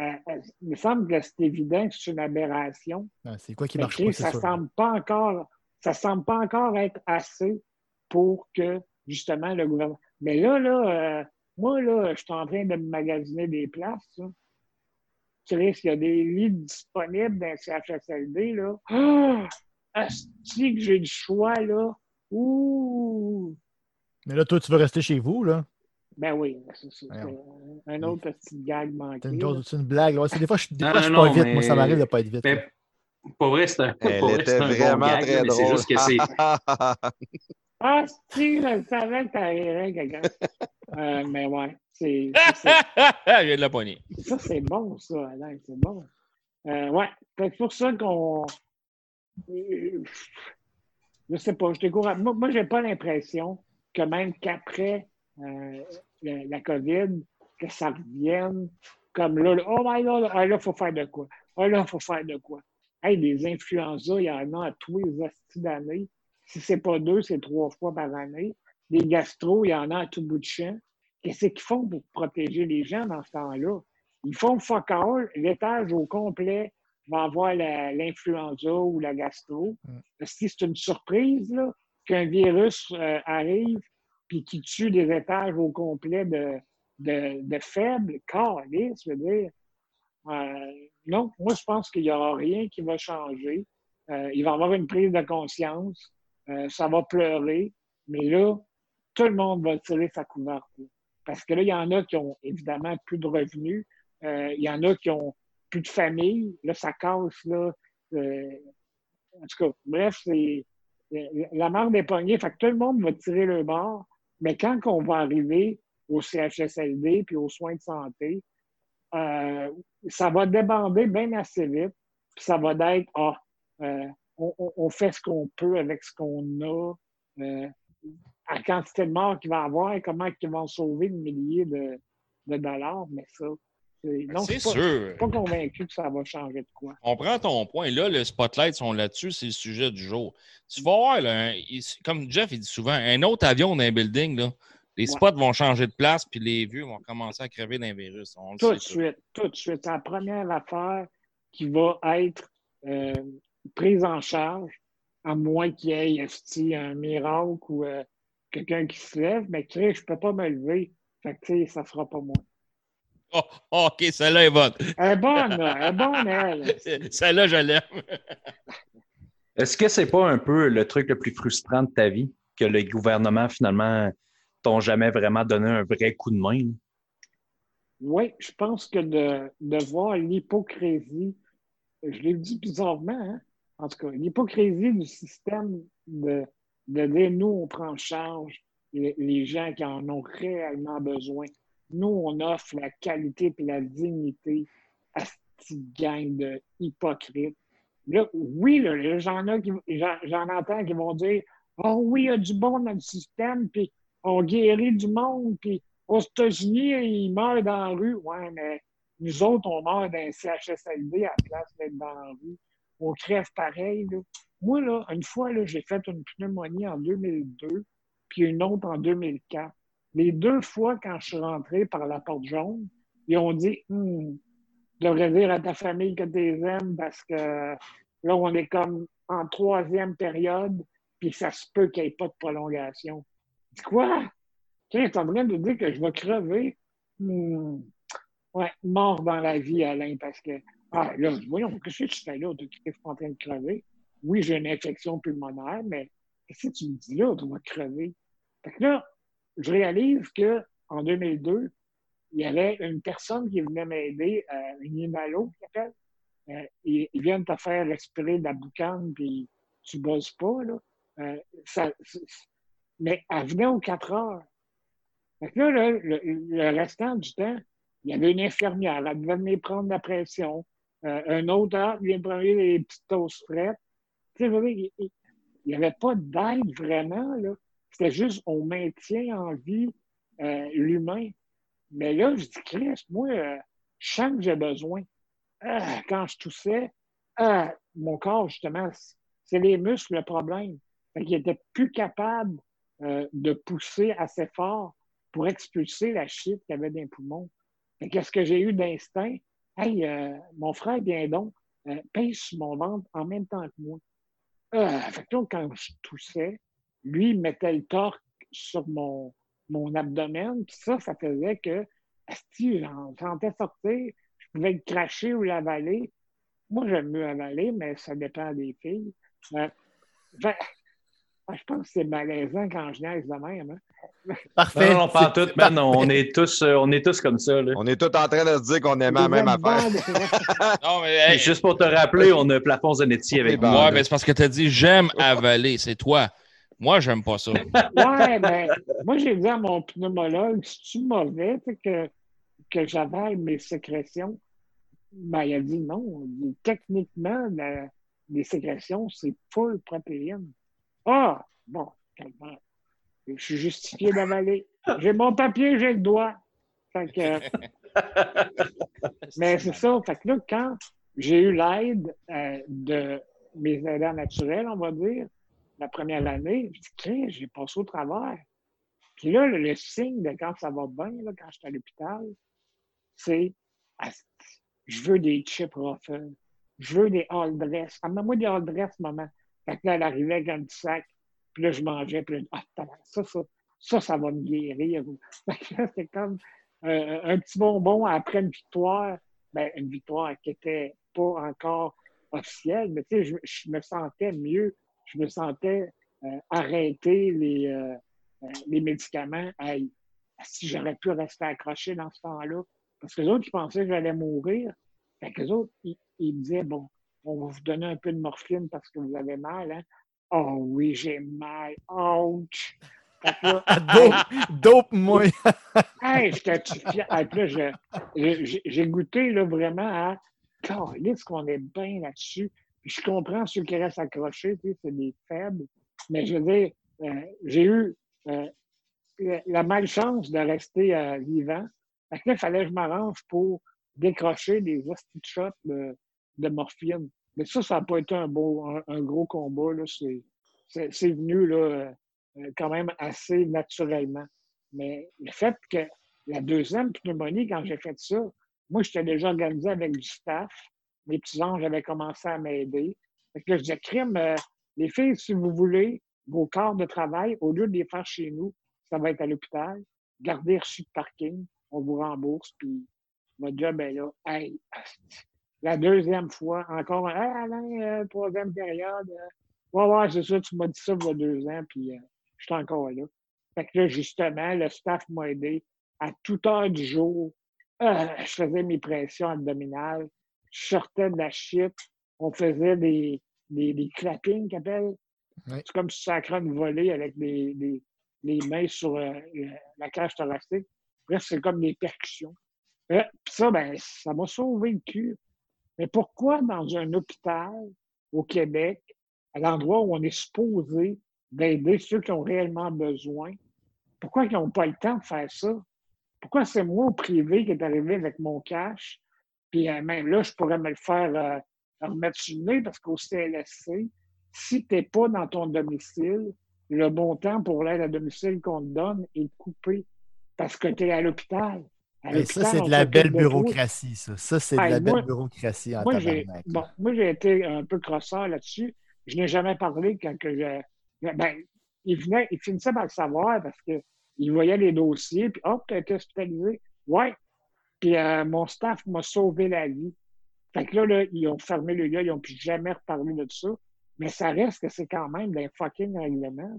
euh, euh, il me semble que c'est évident que c'est une aberration. Ah, C'est quoi qui marche Chris, pas, ça sûr. semble pas encore, ça semble pas encore être assez pour que justement le gouvernement. Mais là, là, euh, moi, là, je suis en train de me magasiner des places. risques, il y a des lits disponibles dans le CHSLD, là. Ah! Asti que j'ai du choix, là. Ouh! Mais là, toi, tu veux rester chez vous, là? Ben oui, c'est un autre petit gag manqué. C'est une, une blague. là. Des fois, je, je suis pas vite. mais- Moi, ça m'arrive de pas être vite. Mais pour vrai, c'est un, Elle pour vrai, un bon vraiment gag, très mais c'est juste que c'est. Ah, si, je savais que t'arriverais, quelqu'un. Euh, mais ouais, c'est. Je viens de la poignée. Ça, c'est bon, ça, Alain, c'est bon. Euh, ouais, c'est pour ça qu'on. Euh, Je sais pas, je découvre. Moi, moi j'ai pas l'impression que même qu'après euh, la, la COVID, que ça revienne comme là, là, oh my god, ah, là, il faut faire de quoi? Ah, là, il faut faire de quoi? Hey, des influenza, il y en a à tous les hosties d'années. Si c'est pas deux, c'est trois fois par année. Des gastro, il y en a à tout bout de champ. Qu'est-ce qu'ils font pour protéger les gens dans ce temps-là? Ils font fuck all, l'étage au complet va avoir l'influenza ou la gastro. Mm. Si c'est une surprise, là, qu'un virus euh, arrive puis qui tue des étages au complet de, de, de faibles, calice, je veux dire. Euh, non, moi, je pense qu'il n'y aura rien qui va changer. Euh, il va y avoir une prise de conscience. Euh, ça va pleurer. Mais là, tout le monde va tirer sa couverte. là. Parce que là, il y en a qui ont évidemment plus de revenus. Euh, il y en a qui ont plus de famille. Là, ça casse. Là. Euh, en tout cas, bref, c'est la marque des poignets. Fait que tout le monde va tirer le bord. Mais quand on va arriver au CHSLD puis aux soins de santé, euh, ça va débander bien assez vite. Puis ça va être, ah, euh, on, on- fait ce qu'on peut avec ce qu'on a. Euh, la quantité de morts qu'il va y avoir, comment ils vont sauver des milliers de, de dollars, mais ça, non, C'est pas- sûr. je suis pas convaincu que ça va changer de quoi. On prend ton point. Là, le spotlight sont là-dessus, c'est le sujet du jour. Tu vas voir, là, comme Jeff il dit souvent, un autre avion dans un building, là, les Ouais. spots vont changer de place, puis les vieux vont commencer à crever d'un virus. On Tout de ça. suite, tout de suite. C'est la première affaire qui va être euh, prise en charge, à moins qu'il y ait un miracle ou euh, quelqu'un qui se lève, mais Chris, je ne peux pas me lever. Fait que, tu sais, ça ne sera pas moi. Oh, oh, OK, celle-là est bonne. Elle est bonne. Elle est bonne, elle. celle-là, je l'aime. Est-ce que c'est pas un peu le truc le plus frustrant de ta vie que le gouvernement, finalement, t'ont jamais vraiment donné un vrai coup de main? là? Oui, je pense que de, de voir l'hypocrisie, je l'ai dit bizarrement, hein? en tout cas, l'hypocrisie du système de, de dire nous, on prend en charge les, les gens qui en ont réellement besoin. Nous, on offre la qualité et la dignité à cette gang de hypocrites. Là, oui, là, j'en, ai qui- j'en, j'en entends qui vont dire Oh oui, il y a du bon dans le système, puis on guérit du monde, puis aux États-Unis, ils meurent dans la rue. Ouais, mais nous autres, on meurt dans un CHSLD à la place d'être dans la rue. On crève pareil. Là. Moi, là, une fois, là, j'ai fait une pneumonie en 2002, puis une autre en 2004. Les deux fois, quand je suis rentré par la porte jaune, ils ont dit Hum, tu devrais dire à ta famille que tu les aimes parce que là, on est comme en troisième période, puis ça se peut qu'il n'y ait pas de prolongation. Dis quoi? Tu es en train de dire que je vais crever? Hmm. Ouais, mort dans la vie, Alain, parce que, ah, là, voyons, qu'est-ce que tu fais là? Tu es en train de crever. Oui, j'ai une infection pulmonaire, mais qu'est-ce que tu me dis là? Tu vas crever. Fait que là, je réalise que en 2002, il y avait une personne qui venait m'aider, euh, une Imalo, qui appelle. Euh, ils, viennent te faire respirer de la boucane, puis tu bosses pas, là. Euh, mais elle venait aux 4 heures. Là, le, restant du temps, il y avait une infirmière, elle devait venir prendre la pression. Euh, un autre heure, vient prendre les petites toasts frettes. Tu il n'y avait pas d'aide vraiment, là. C'était juste, on maintient en vie euh, l'humain. Mais là, je dis, Chris, moi, euh, je sens que j'ai besoin. Ah, quand je toussais, ah, mon corps, justement, c'est les muscles le problème. Fait qu'il était plus capable euh, de pousser assez fort pour expulser la shit qu'il avait dans les poumons. Fait qu'est-ce que j'ai eu d'instinct? Hey, euh, mon frère, viens donc, euh, sur mon ventre en même temps que moi. Ah, fait que là, quand je toussais, lui, il mettait le torque sur mon, mon abdomen. Puis ça, ça faisait que, si j'en sentais sortir, je pouvais le cracher ou l'avaler. Moi, j'aime mieux avaler, mais ça dépend des filles. Euh, ben, je pense que c'est malaisant quand je niaise de même. hein. Parfait. Non, non, tout, man. On est tous, euh, on est tous comme ça. Là. On est tous en train de se dire qu'on aimait la même affaire. Non, mais hey, Juste pour te rappeler, on a plafond Zanetti avec nous. ouais, mais c'est parce que tu as dit j'aime avaler, c'est toi. Moi, j'aime pas ça. Ouais, mais moi, j'ai dit à mon pneumologue, si tu mauvais, que, que j'avale mes sécrétions? Ben, il a dit non. Il dit, techniquement, la- les sécrétions, c'est full protéines. Ah, bon, calme. Je suis justifié d'avaler. J'ai mon papier, j'ai le doigt. Fait que, mais c'est ça. Fait que là, quand j'ai eu l'aide euh, de mes aidants naturels, on va dire, la première année, je dis, j'ai passé au travers. Puis là, le, signe de quand ça va bien, là, quand je suis à l'hôpital, c'est Asti, je veux des chips Ruffles. Je veux des all dress. Amène-moi des all dress, maman. Fait que là, elle arrivait avec un petit sac. Puis là, je mangeais. Puis là, ah, ça, ça, ça, ça va me guérir. C'est comme euh, un petit bonbon après une victoire. Ben, une victoire qui était pas encore officielle, mais tu sais, je me sentais mieux. Je me sentais euh, arrêter les, euh, euh, les médicaments. Hey, si j'aurais pu rester accroché dans ce temps-là. Parce que les autres, ils pensaient que j'allais mourir. Fait que les autres, ils, ils me disaient, bon, on va vous donner un peu de morphine parce que vous avez mal, hein? Oh oui, j'ai mal. Ouch! Fait que là, Dope, dope, moi. Hey, j'étais j'ai goûté là, vraiment à. Calisse qu'on est bien là-dessus. Je comprends ceux qui restent accrochés, c'est des faibles. Mais je veux dire, euh, j'ai eu euh, la- malchance de rester euh, vivant. Fait que il fallait que je m'arrange pour décrocher des hosties de morphine. Mais ça, ça n'a pas été un, beau, un, gros combat. C'est- venu quand même assez naturellement. Mais le fait que la deuxième pneumonie, quand j'ai fait ça, moi, j'étais déjà organisé avec du staff. Mes petits anges avaient commencé à m'aider. Fait que je disais, crime, euh, les filles, si vous voulez, vos corps de travail, au lieu de les faire chez nous, ça va être à l'hôpital. Gardez reçu de parking, on vous rembourse, puis votre job est là. Hey, la deuxième fois, encore, hey, Alain, euh, troisième période. euh, ouais, ouais, c'est ça, tu m'as dit ça il y a deux ans, puis euh, je suis encore là. Fait que là, justement, le staff m'a aidé à toute heure du jour. je faisais mes pressions abdominales. Je sortais de la shit. On faisait des, des, des clappings. Oui. C'est comme si tu sacrais une volée avec les, mains sur euh, la- la cage thoracique. Bref, c'est comme des percussions. Euh, Puis ça, ben, ça m'a sauvé le cul. Mais pourquoi dans un hôpital au Québec, à l'endroit où on est supposé d'aider ceux qui ont réellement besoin, pourquoi ils n'ont pas le temps de faire ça? Pourquoi c'est moi au privé qui est arrivé avec mon cash? Puis euh, même là, je pourrais me le faire euh, remettre sur le nez parce qu'au CLSC, si tu n'es pas dans ton domicile, le montant pour l'aide à domicile qu'on te donne est coupé parce que tu es à l'hôpital. Hey, ça, c'est de la belle bureaucratie, ça. Ça, c'est de la moi- belle bureaucratie en Moi, j'ai bon, moi, j'ai été un peu crosseur là-dessus. Je n'ai jamais parlé quand que je. Ben, il, venait, il finissait par le savoir parce qu'il voyait les dossiers, puis hop, tu as été hospitalisé. Ouais. Puis euh, mon staff m'a sauvé la vie. Fait que là, là, ils ont fermé le gars, ils n'ont plus jamais reparlé de ça. Mais ça reste que c'est quand même des fucking règlements.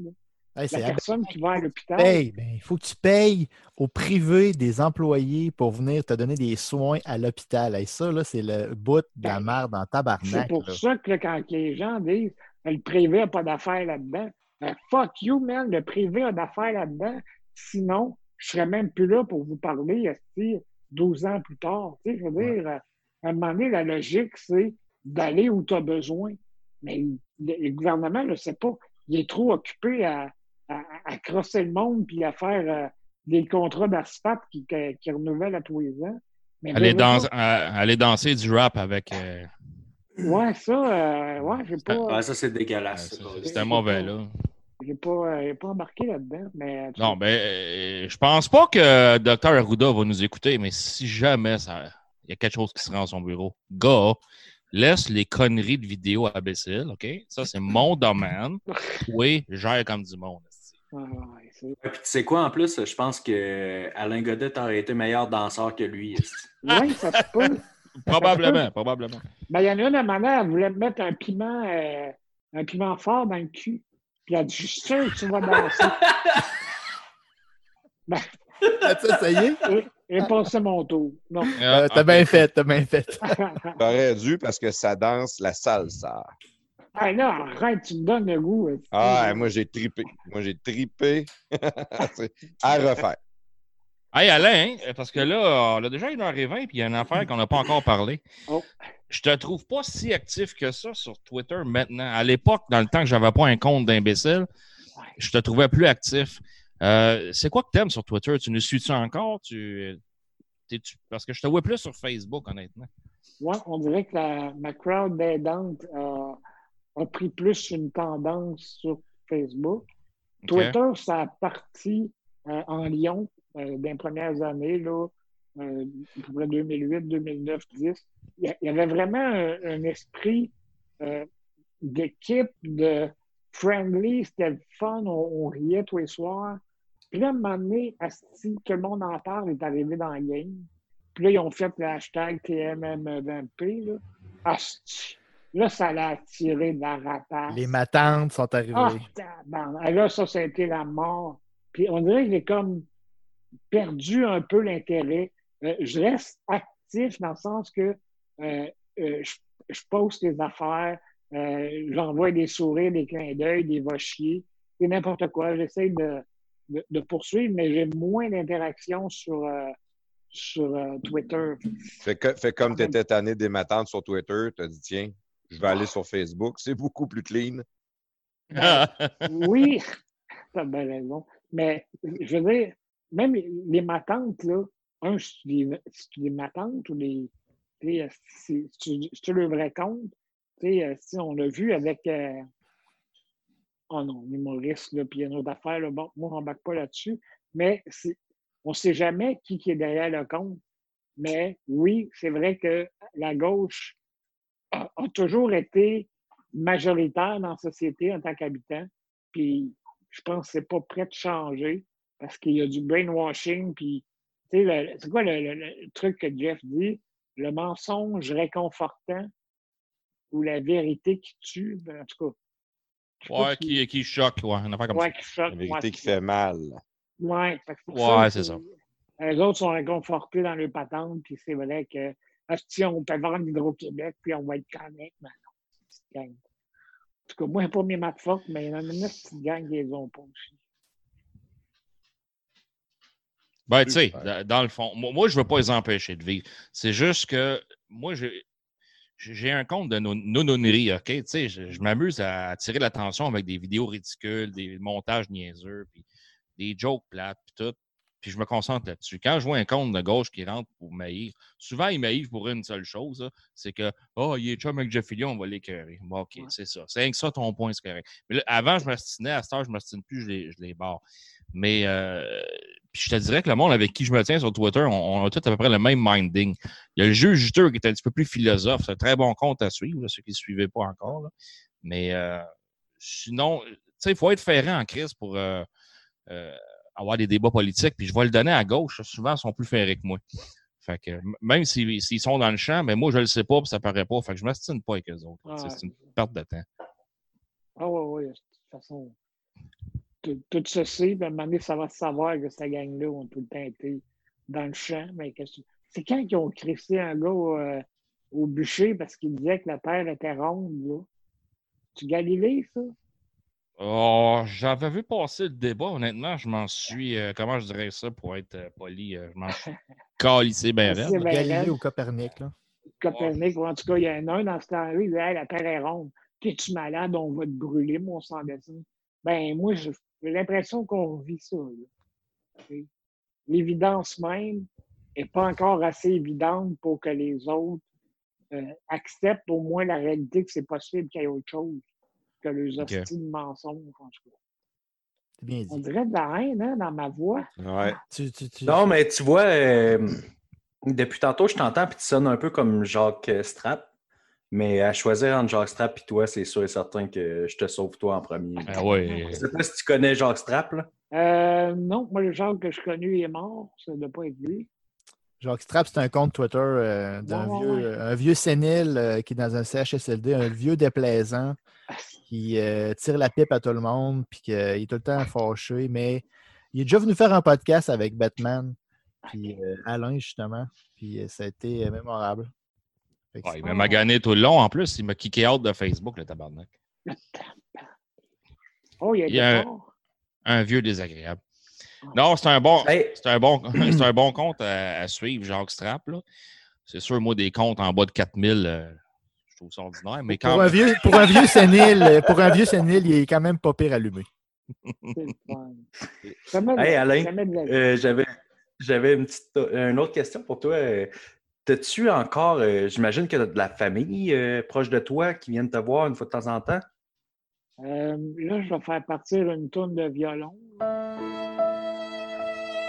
Hey, c'est La personne qui va à l'hôpital. Ben, il faut que tu payes au privé des employés pour venir te donner des soins à l'hôpital. Et ça, là, c'est le bout de la Ben, merde en C'est tabarnak. pour là. ça que là, quand les gens disent le privé n'a pas d'affaires là-dedans, ben, fuck you, man, le privé a d'affaires là-dedans. Sinon, je serais même plus là pour vous parler 12 ans plus tard. Tu sais, je veux dire, euh, à un moment donné, la logique, c'est d'aller où tu as besoin. Mais le, le gouvernement ne le sait pas. Il est trop occupé à, à, à crosser le monde puis à faire euh, des contrats d'asphalte qui, qui, qui renouvellent à tous les ans. Mais Aller, dans- pas- danser du rap avec. euh, Ouais, ça, euh, ouais, j'ai pas. Ouais, ça, c'est dégueulasse. c'est- ça. C'était mauvais, là. J'ai pas, euh, pas embarqué là-dedans, mais. Non, ben, euh, je pense pas que Dr. Arruda va nous écouter, mais si jamais ça, il y a quelque chose qui se rend à son bureau, gars, laisse les conneries de vidéo imbéciles, OK? Ça, c'est mon domaine. Oui, gère comme du monde. Ouais, Ouais, puis tu sais quoi, en plus, je pense que Alain Godet aurait été meilleur danseur que lui. Oui, ça se peut. Probablement, probablement. Ben, il y en a une à ma mère, elle voulait me mettre un piment, euh, un piment fort dans le cul. Puis elle a dit, je suis sûr que tu vas danser. ben, As-tu essayé? j'ai passé mon tour. Non. Euh, Ah, t'as ok. bien fait, t'as bien fait. T'aurais dû parce que ça danse la salsa. ah, là, arrête, tu me donnes le goût. euh, Ah, moi, j'ai tripé. Moi, j'ai tripé. À refaire. Hey Alain, hein, parce que là, on a déjà une heure et vingt, puis il y a une affaire qu'on n'a pas encore parlé. Oh. Je te trouve pas si actif que ça sur Twitter maintenant. À l'époque, dans le temps que j'avais pas un compte d'imbécile, je te trouvais plus actif. Euh, c'est quoi que t'aimes sur Twitter? Tu nous suis-tu encore? Tu, Parce que je te vois plus sur Facebook, honnêtement. Ouais, on dirait que la, ma crowd aidante a, a pris plus une tendance sur Facebook. OK? Twitter, ça a parti euh, en Lyon euh, dans les premières années, là, euh, à peu près 2008, 2009, 10. Il y avait vraiment un, un esprit euh, d'équipe, de friendly, c'était le fun, on, on riait tous les soirs. Puis là, à un moment donné, asti, tout le monde en parle, est arrivé dans la game. Puis là, ils ont fait le hashtag TMM20P. Là. Asti. Là, ça l'a attiré de la rapace. Les matantes sont arrivées. Ah, là, ça, ça a été la mort. Puis on dirait que j'ai comme perdu un peu l'intérêt. Euh, je reste actif dans le sens que euh, euh, je, je poste des affaires, euh, j'envoie des sourires, des clins d'œil, des va chier, c'est n'importe quoi. J'essaie de, de, de poursuivre, mais j'ai moins d'interaction sur, euh, sur euh, Twitter. Fais, que- fais comme tu étais tanné des matantes sur Twitter. Tu as dit, tiens, je vais aller sur Facebook. C'est beaucoup plus clean. Oui, t'as bien raison. Mais je veux dire, même les matantes, là, un, c'est des, des matantes ou des. tu sais, euh, le vrai compte. Euh, si on l'a vu avec. euh, oh non, l'humoriste, là, puis il y a une autre affaire, là, bon, moi, on n'embarque pas là-dessus. Mais on ne sait jamais qui, qui est derrière le compte. Mais oui, c'est vrai que la gauche a, toujours été majoritaire dans la société en tant qu'habitant. Puis je pense que c'est pas prêt de changer parce qu'il y a du brainwashing. Puis, le- c'est quoi le, le- le truc que Jeff dit? Le mensonge réconfortant ou la vérité qui tue? Ben, en tout cas. ouais, qui, qui choque, ouais, une affaire comme ouais, qui choque. La vérité ouais, qui fait mal. Ouais, c'est ça. Les autres sont réconfortés dans leur patente, puis c'est vrai que ah, si on peut vendre l'Hydro-Québec, puis on va être correct, mais non, c'est une petite gang. En tout cas, moi, pas mes maths fortes, mais il y en a une petite gang qui les ont pas aussi. Ben, tu sais, dans- le fond, moi, je ne veux pas les empêcher de vivre. C'est juste que moi, j'ai j'ai un compte de no- nononnerie, OK? Tu sais, je, je m'amuse à attirer l'attention avec des vidéos ridicules, des montages niaiseux, puis des jokes plates, puis tout. Puis je me concentre là-dessus. Quand je vois un compte de gauche qui rentre pour maïr, souvent, il maïr pour une seule chose, c'est que, oh, il est chum avec Jeff Fillion, on va l'écœurer. Bon, OK, c'est ça. C'est rien que ça, ton point, c'est correct. Mais là, avant, je m'astinais, à cette heure, je ne m'astine plus, je les, je les barre. Mais euh, puis je te dirais que le monde avec qui je me tiens sur Twitter, on, on a tous à peu près le même minding. Il y a le jeu juteux qui est un petit peu plus philosophe. C'est un très bon compte à suivre, là, ceux qui ne suivaient pas encore. là. Mais euh, sinon, tu sais, il faut être ferrant en crise pour euh, euh, avoir des débats politiques. Puis je vais le donner à gauche. Souvent, ils sont plus ferrés que moi. Fait que m- même s'ils sont dans le champ, mais moi, je le sais pas, puis ça paraît pas. Fait que je m'astine pas avec eux autres. Ah, ouais. C'est une perte de temps. Ah oui, oui, de toute façon, tout, tout se sait, puis à un moment donné, ça va se savoir que cette gang-là ont tout le temps été dans le champ. Mais qu'est-ce que- c'est quand qu'ils ont crissé un gars euh, au bûcher parce qu'il disait que la Terre était ronde, là? Tu Galilée, ça? Oh, j'avais vu passer le débat, honnêtement, je m'en suis, euh, comment je dirais ça pour être euh, poli, euh, je m'en suis calissé bien raide. Galilée ou Copernic, là? Copernic, ou en tout cas, il y en a un dans ce temps-là, il disait Hey, la Terre est ronde. T'es-tu malade? On va te brûler, mon sang dessin. Ben, moi, j'ai j'ai l'impression qu'on vit ça. L'évidence même n'est pas encore assez évidente pour que les autres euh, acceptent au moins la réalité que c'est possible qu'il y ait autre chose que les Ok. hosties de mensonges. En tout cas. C'est bien On dit. dirait de la haine hein, dans ma voix. Ouais. Tu, tu, tu- Non, mais tu vois, euh, depuis tantôt, je t'entends, puis tu sonnes un peu comme Jacques Strapp. Mais à choisir entre Jacques Strapp et toi, c'est sûr et certain que je te sauve toi en premier. Ah ouais. Je sais pas si tu connais Jacques Strapp, là. Euh, non, moi, le genre que je connais est mort. Ça ne doit pas être lui. Jacques Strap, c'est un compte Twitter euh, d'un Ouais, vieux, ouais. un vieux sénile euh, qui est dans un CHSLD, un vieux déplaisant qui euh, tire la pipe à tout le monde, puis qu'il est tout le temps fâché. Mais il est déjà venu faire un podcast avec Batman, puis euh, Alain, justement, puis euh, ça a été euh, mémorable. Il m'a magané tout le long. En plus, il m'a kické out de Facebook, le tabarnak. Oh, il a Il y a un- vieux désagréable. Non, c'est un bon, Hey, c'est un bon, c'est un bon compte à, à suivre, Jacques Strap. là. C'est sûr, moi, des comptes en bas de 4000, euh, je trouve ça ordinaire. Mais quand Pour un vieux, pour un vieux sénile, euh, pour un vieux sénile, il est quand même pas pire allumé. Hey, Alain, euh, j'avais, j'avais une, petite, une autre question pour toi. T'as-tu encore, euh, j'imagine que de la famille euh, proche de toi qui viennent te voir une fois de temps en temps? Euh, là, je vais faire partir une tonne de violon.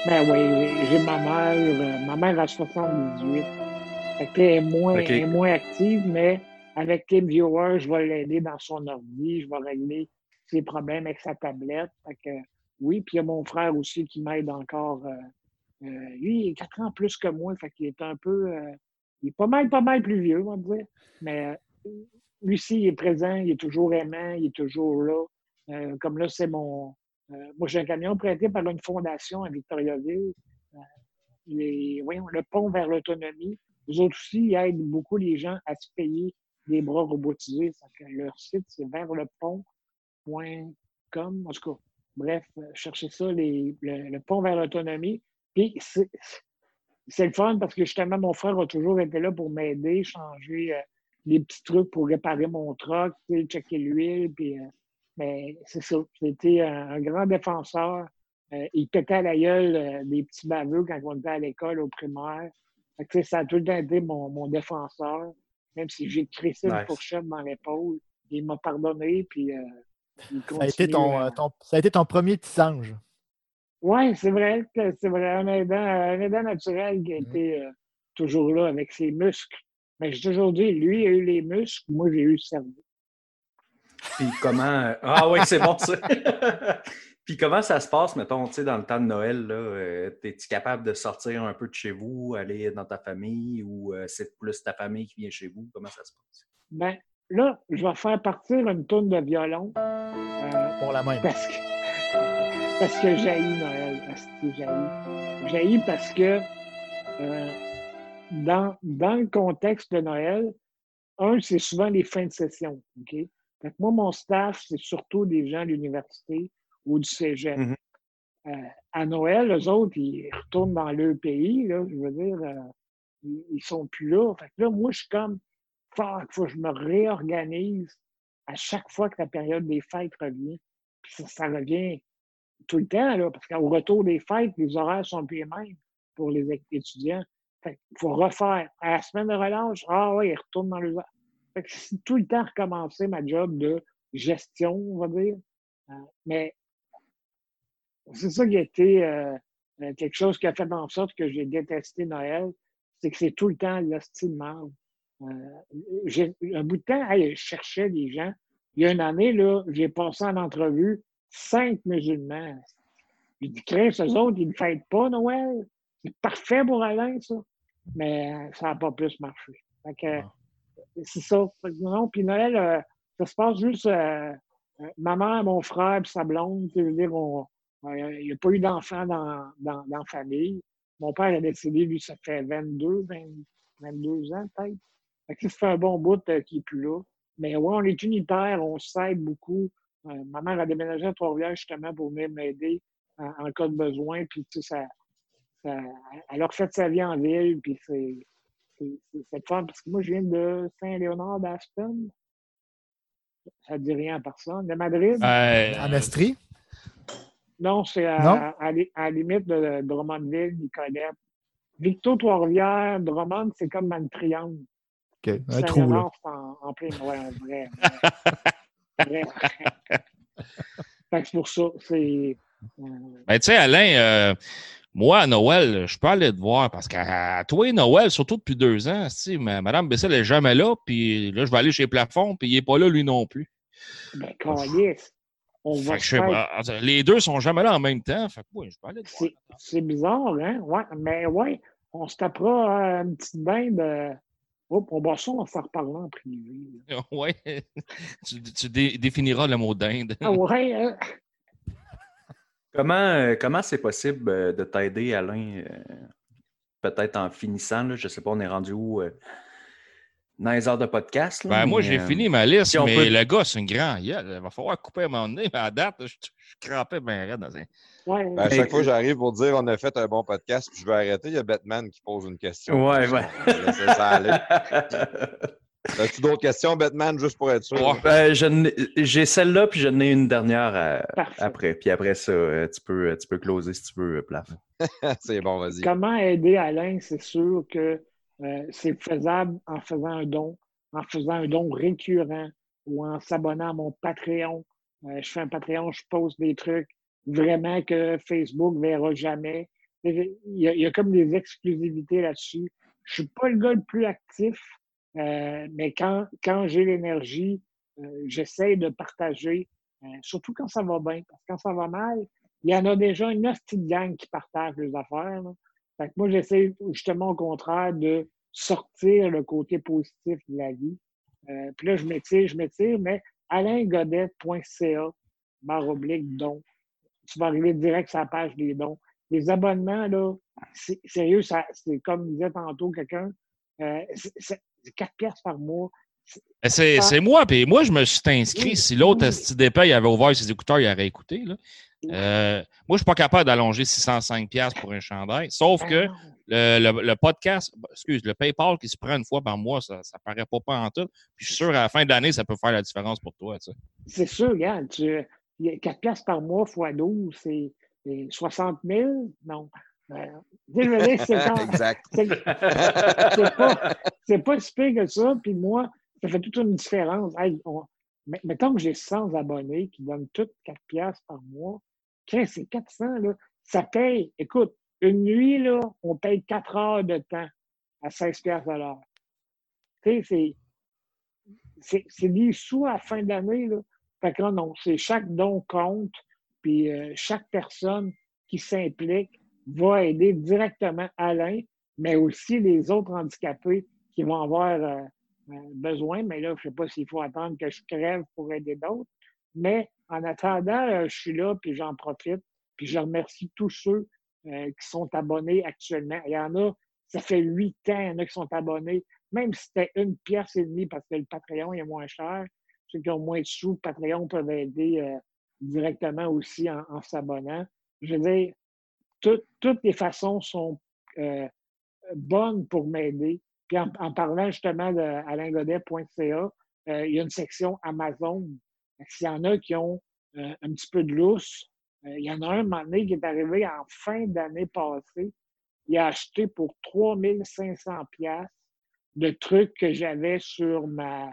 Ben oui, j'ai ma mère. ma mère a 78. Fait qu'elle est moins, elle est moins active, mais avec TeamViewer, je vais l'aider dans son ordi. Je vais régler ses problèmes avec sa tablette. Fait que, oui, puis il y a mon frère aussi qui m'aide encore. euh, lui, il est 4 ans plus que moi. Fait qu'il est un peu. euh, il est pas mal, pas mal plus vieux, on va dire. Mais euh, lui aussi, il est présent, il est toujours aimant, il est toujours là. Euh, comme là, c'est mon. euh, moi, j'ai un camion prêté par une fondation à Victoriaville. Euh, les, voyons, le pont vers l'autonomie. Eux autres aussi, ils aident beaucoup les gens à se payer des bras robotisés. Leur site, c'est vers le pont.com. En tout cas, bref, euh, cherchez ça, les- le, le pont vers l'autonomie. Puis, c'est c'est le fun parce que justement, mon frère a toujours été là pour m'aider, changer euh, des petits trucs pour réparer mon truck, checker l'huile. Puis, euh, mais c'est ça. C'était un, un grand défenseur. Euh, il pétait à la gueule euh, des petits baveux quand on était à l'école au primaire. Fait que, ça a tout le temps été mon, mon défenseur. Même si j'ai crissé une Nice. fourchette dans l'épaule, il m'a pardonné. Puis, euh, il Ça a, été ton, à- ton- ça a été ton premier petit ange. Oui, c'est vrai que c'est vrai. Un aidant, un aidant naturel qui a été euh, toujours là avec ses muscles. Mais j'ai toujours dit, lui a eu les muscles, moi j'ai eu le cerveau. Puis comment. Ah oui, c'est bon ça. Puis comment ça se passe, mettons, tu sais, dans le temps de Noël, là, euh, es-tu capable de sortir un peu de chez vous, aller dans ta famille ou euh, c'est plus ta famille qui vient chez vous? Comment ça se passe? Ben, là, je vais faire partir une tonne de violon. euh, Pour la même. parce que, parce que j'haïs Noël. Parce que j'haïs. J'haïs parce que euh, dans, dans le contexte de Noël, un, c'est souvent les fins de session. OK? Fait que moi, mon staff, c'est surtout des gens de l'université ou du cégep. Mhm. Euh, à Noël, eux autres, ils retournent dans leur pays, là, je veux dire, euh, ils, ils sont plus là. Fait que là, moi, je suis comme, fuck, faut que je me réorganise à chaque fois que la période des fêtes revient. Puis ça, ça revient tout le temps, là, parce qu'au retour des fêtes, les horaires sont plus les mêmes pour les étudiants. Fait qu'il faut refaire. À la semaine de relâche, ah oui, ils retournent dans horaires. Fait que c'est tout le temps recommencer ma job de gestion, on va dire. Euh, mais c'est ça qui a été euh, euh, quelque chose qui a fait en sorte que j'ai détesté Noël, c'est que c'est tout le temps l'hostile. Euh, un bout de temps, je cherchais des gens. Il y a une année, là, j'ai passé en entrevue cinq musulmans. J'ai dit, Chris, eux autres, ils ne fêtent pas Noël. C'est parfait pour Alain, ça. Mais euh, ça n'a pas plus marché. Fait que, Ah. c'est ça. Non, puis Noël, euh, ça se passe juste euh, euh, ma mère, mon frère, puis sa blonde. tu veux dire, il n'y a pas eu d'enfants dans, dans, dans la famille. Mon père a décédé, lui, ça fait 22, 20 22 ans, peut-être. Fait que ça fait un bon bout qu'il n'est plus là. Mais ouais, on est unitaires, on s'aide beaucoup. Euh, ma mère a déménagé à Trois-Rivières justement pour venir m'aider en, en cas de besoin. Puis, tu sais, ça, ça, elle a refait sa vie en ville, puis c'est fun parce que moi, je viens de Saint-Léonard d'Aspen. Ça ne dit rien à personne. De Madrid? Euh, En Estrie? Non, c'est à, à, à la limite de Drummondville, Nicolette. Victo, Trois-Rivières, Drummond, c'est comme dans le triangle. OK. Un trou, là. Saint-Léonard, c'est en, en plein. Ouais, vrai. c'est pour ça. C'est. euh, Ben, tu sais, Alain, euh, moi, à Noël, je peux aller te voir parce qu'à toi et Noël, surtout depuis deux ans, ma- Madame Bessel n'est jamais là, puis là, je vais aller chez Plafond, puis il n'est pas là, lui non plus. ben, calice. on va je faire- les deux sont jamais là en même temps. Fait que ouais, je peux aller te voir. C'est bizarre, hein? Ouais, mais ouais, on se tapera euh, une petite dinde. euh, Oh, on va ça, on va s'en reparler en privé. là. Ouais. tu tu dé- définiras le mot dinde. Ah ouais, hein? Comment euh, comment c'est possible euh, de t'aider, Alain, euh, peut-être en finissant, là, je sais pas, on est rendu où dans les heures de podcast? là, Ben, moi, j'ai euh, fini ma liste, si mais peut- le gars, c'est une grande gueule. Il va falloir couper à un moment donné. Mais à date, je, je crampais bien raide dans un. Ouais, Ben, à chaque fois que j'arrive pour dire on a fait un bon podcast, puis je vais arrêter, il y a Batman qui pose une question. Ouais, ouais. On va laisser ça aller. As-tu d'autres questions, Batman, juste pour être sûr? Ouais. Ben, j'ai celle-là, puis j'en ai une dernière à- Parfait. après. Puis après ça, euh, tu peux, tu peux closer si tu veux, euh, Plaf. C'est bon, vas-y. Comment aider Alain? C'est sûr que euh, c'est faisable en faisant un don, en faisant un don récurrent ou en s'abonnant à mon Patreon. Euh, je fais un Patreon, je poste des trucs vraiment que Facebook ne verra jamais. Il y, a, comme des exclusivités là-dessus. Je suis pas le gars le plus actif, euh, mais quand, quand j'ai l'énergie, euh, j'essaie de partager, euh, surtout quand ça va bien. Parce que quand ça va mal, il y en a déjà une petite gang qui partagent les affaires. moi, j'essaie justement au contraire de sortir le côté positif de la vie. Puis là, je m'étire, je m'étire, mais alaingodet.ca, barre oblique, don. Tu vas arriver direct sur la page des dons. Les abonnements, là, sérieux, c'est comme disait tantôt quelqu'un, euh, c'est- c'est c'est 4 piastres par mois. Ben, C'est Ah. c'est moi, puis moi, je me suis inscrit. Oui, Si l'autre oui. d'épais, il avait ouvert ses écouteurs, il aurait écouté. Là. Euh, moi, je ne suis pas capable d'allonger 605$ pour un chandail. Sauf que Ah, le, le- le podcast, excuse, le PayPal qui se prend une fois par mois, ça ne paraît pas, pas en tout. Puis je suis sûr, à la fin de l'année, ça peut faire la différence pour toi. C'est sûr, regarde, tu, 4 piastres par mois fois 12, c'est c'est 60 000? Non. Euh, c'est exact. c'est pas, c'est pas si pire que ça. Puis moi, ça fait toute une différence. Hey, on- mais- mettons que j'ai 100 abonnés qui donnent toutes 4 piastres par mois. Qu'est-ce que c'est 400, là? Ça paye, écoute, une nuit, là, on paye 4 heures de temps à 16 piastres à l'heure. Tu sais, c'est, c'est, c'est des sous à la fin d'année, là. Fait que là, non, c'est chaque don compte, puis euh, chaque personne qui s'implique va aider directement Alain, mais aussi les autres handicapés qui vont avoir euh, euh, besoin. Mais là, je ne sais pas s'il faut attendre que je crève pour aider d'autres. Mais en attendant, euh, je suis là, puis j'en profite. Puis je remercie tous ceux euh, qui sont abonnés actuellement. Il y en a, ça fait huit ans, il y en a qui sont abonnés, même si c'était une pièce et demie parce que le Patreon est moins cher. Ceux qui ont moins de sous, Patreon peuvent aider euh, directement aussi en, s'abonnant. Je veux dire, tout- toutes les façons sont euh, bonnes pour m'aider. Puis en, parlant justement de alaingodet.ca, euh, il y a une section Amazon. S'il y en a qui ont euh, un petit peu de lousse, il y en a un, un moment donné, qui est arrivé en fin d'année passée. Il a acheté pour 3500 pièces de trucs que j'avais sur ma,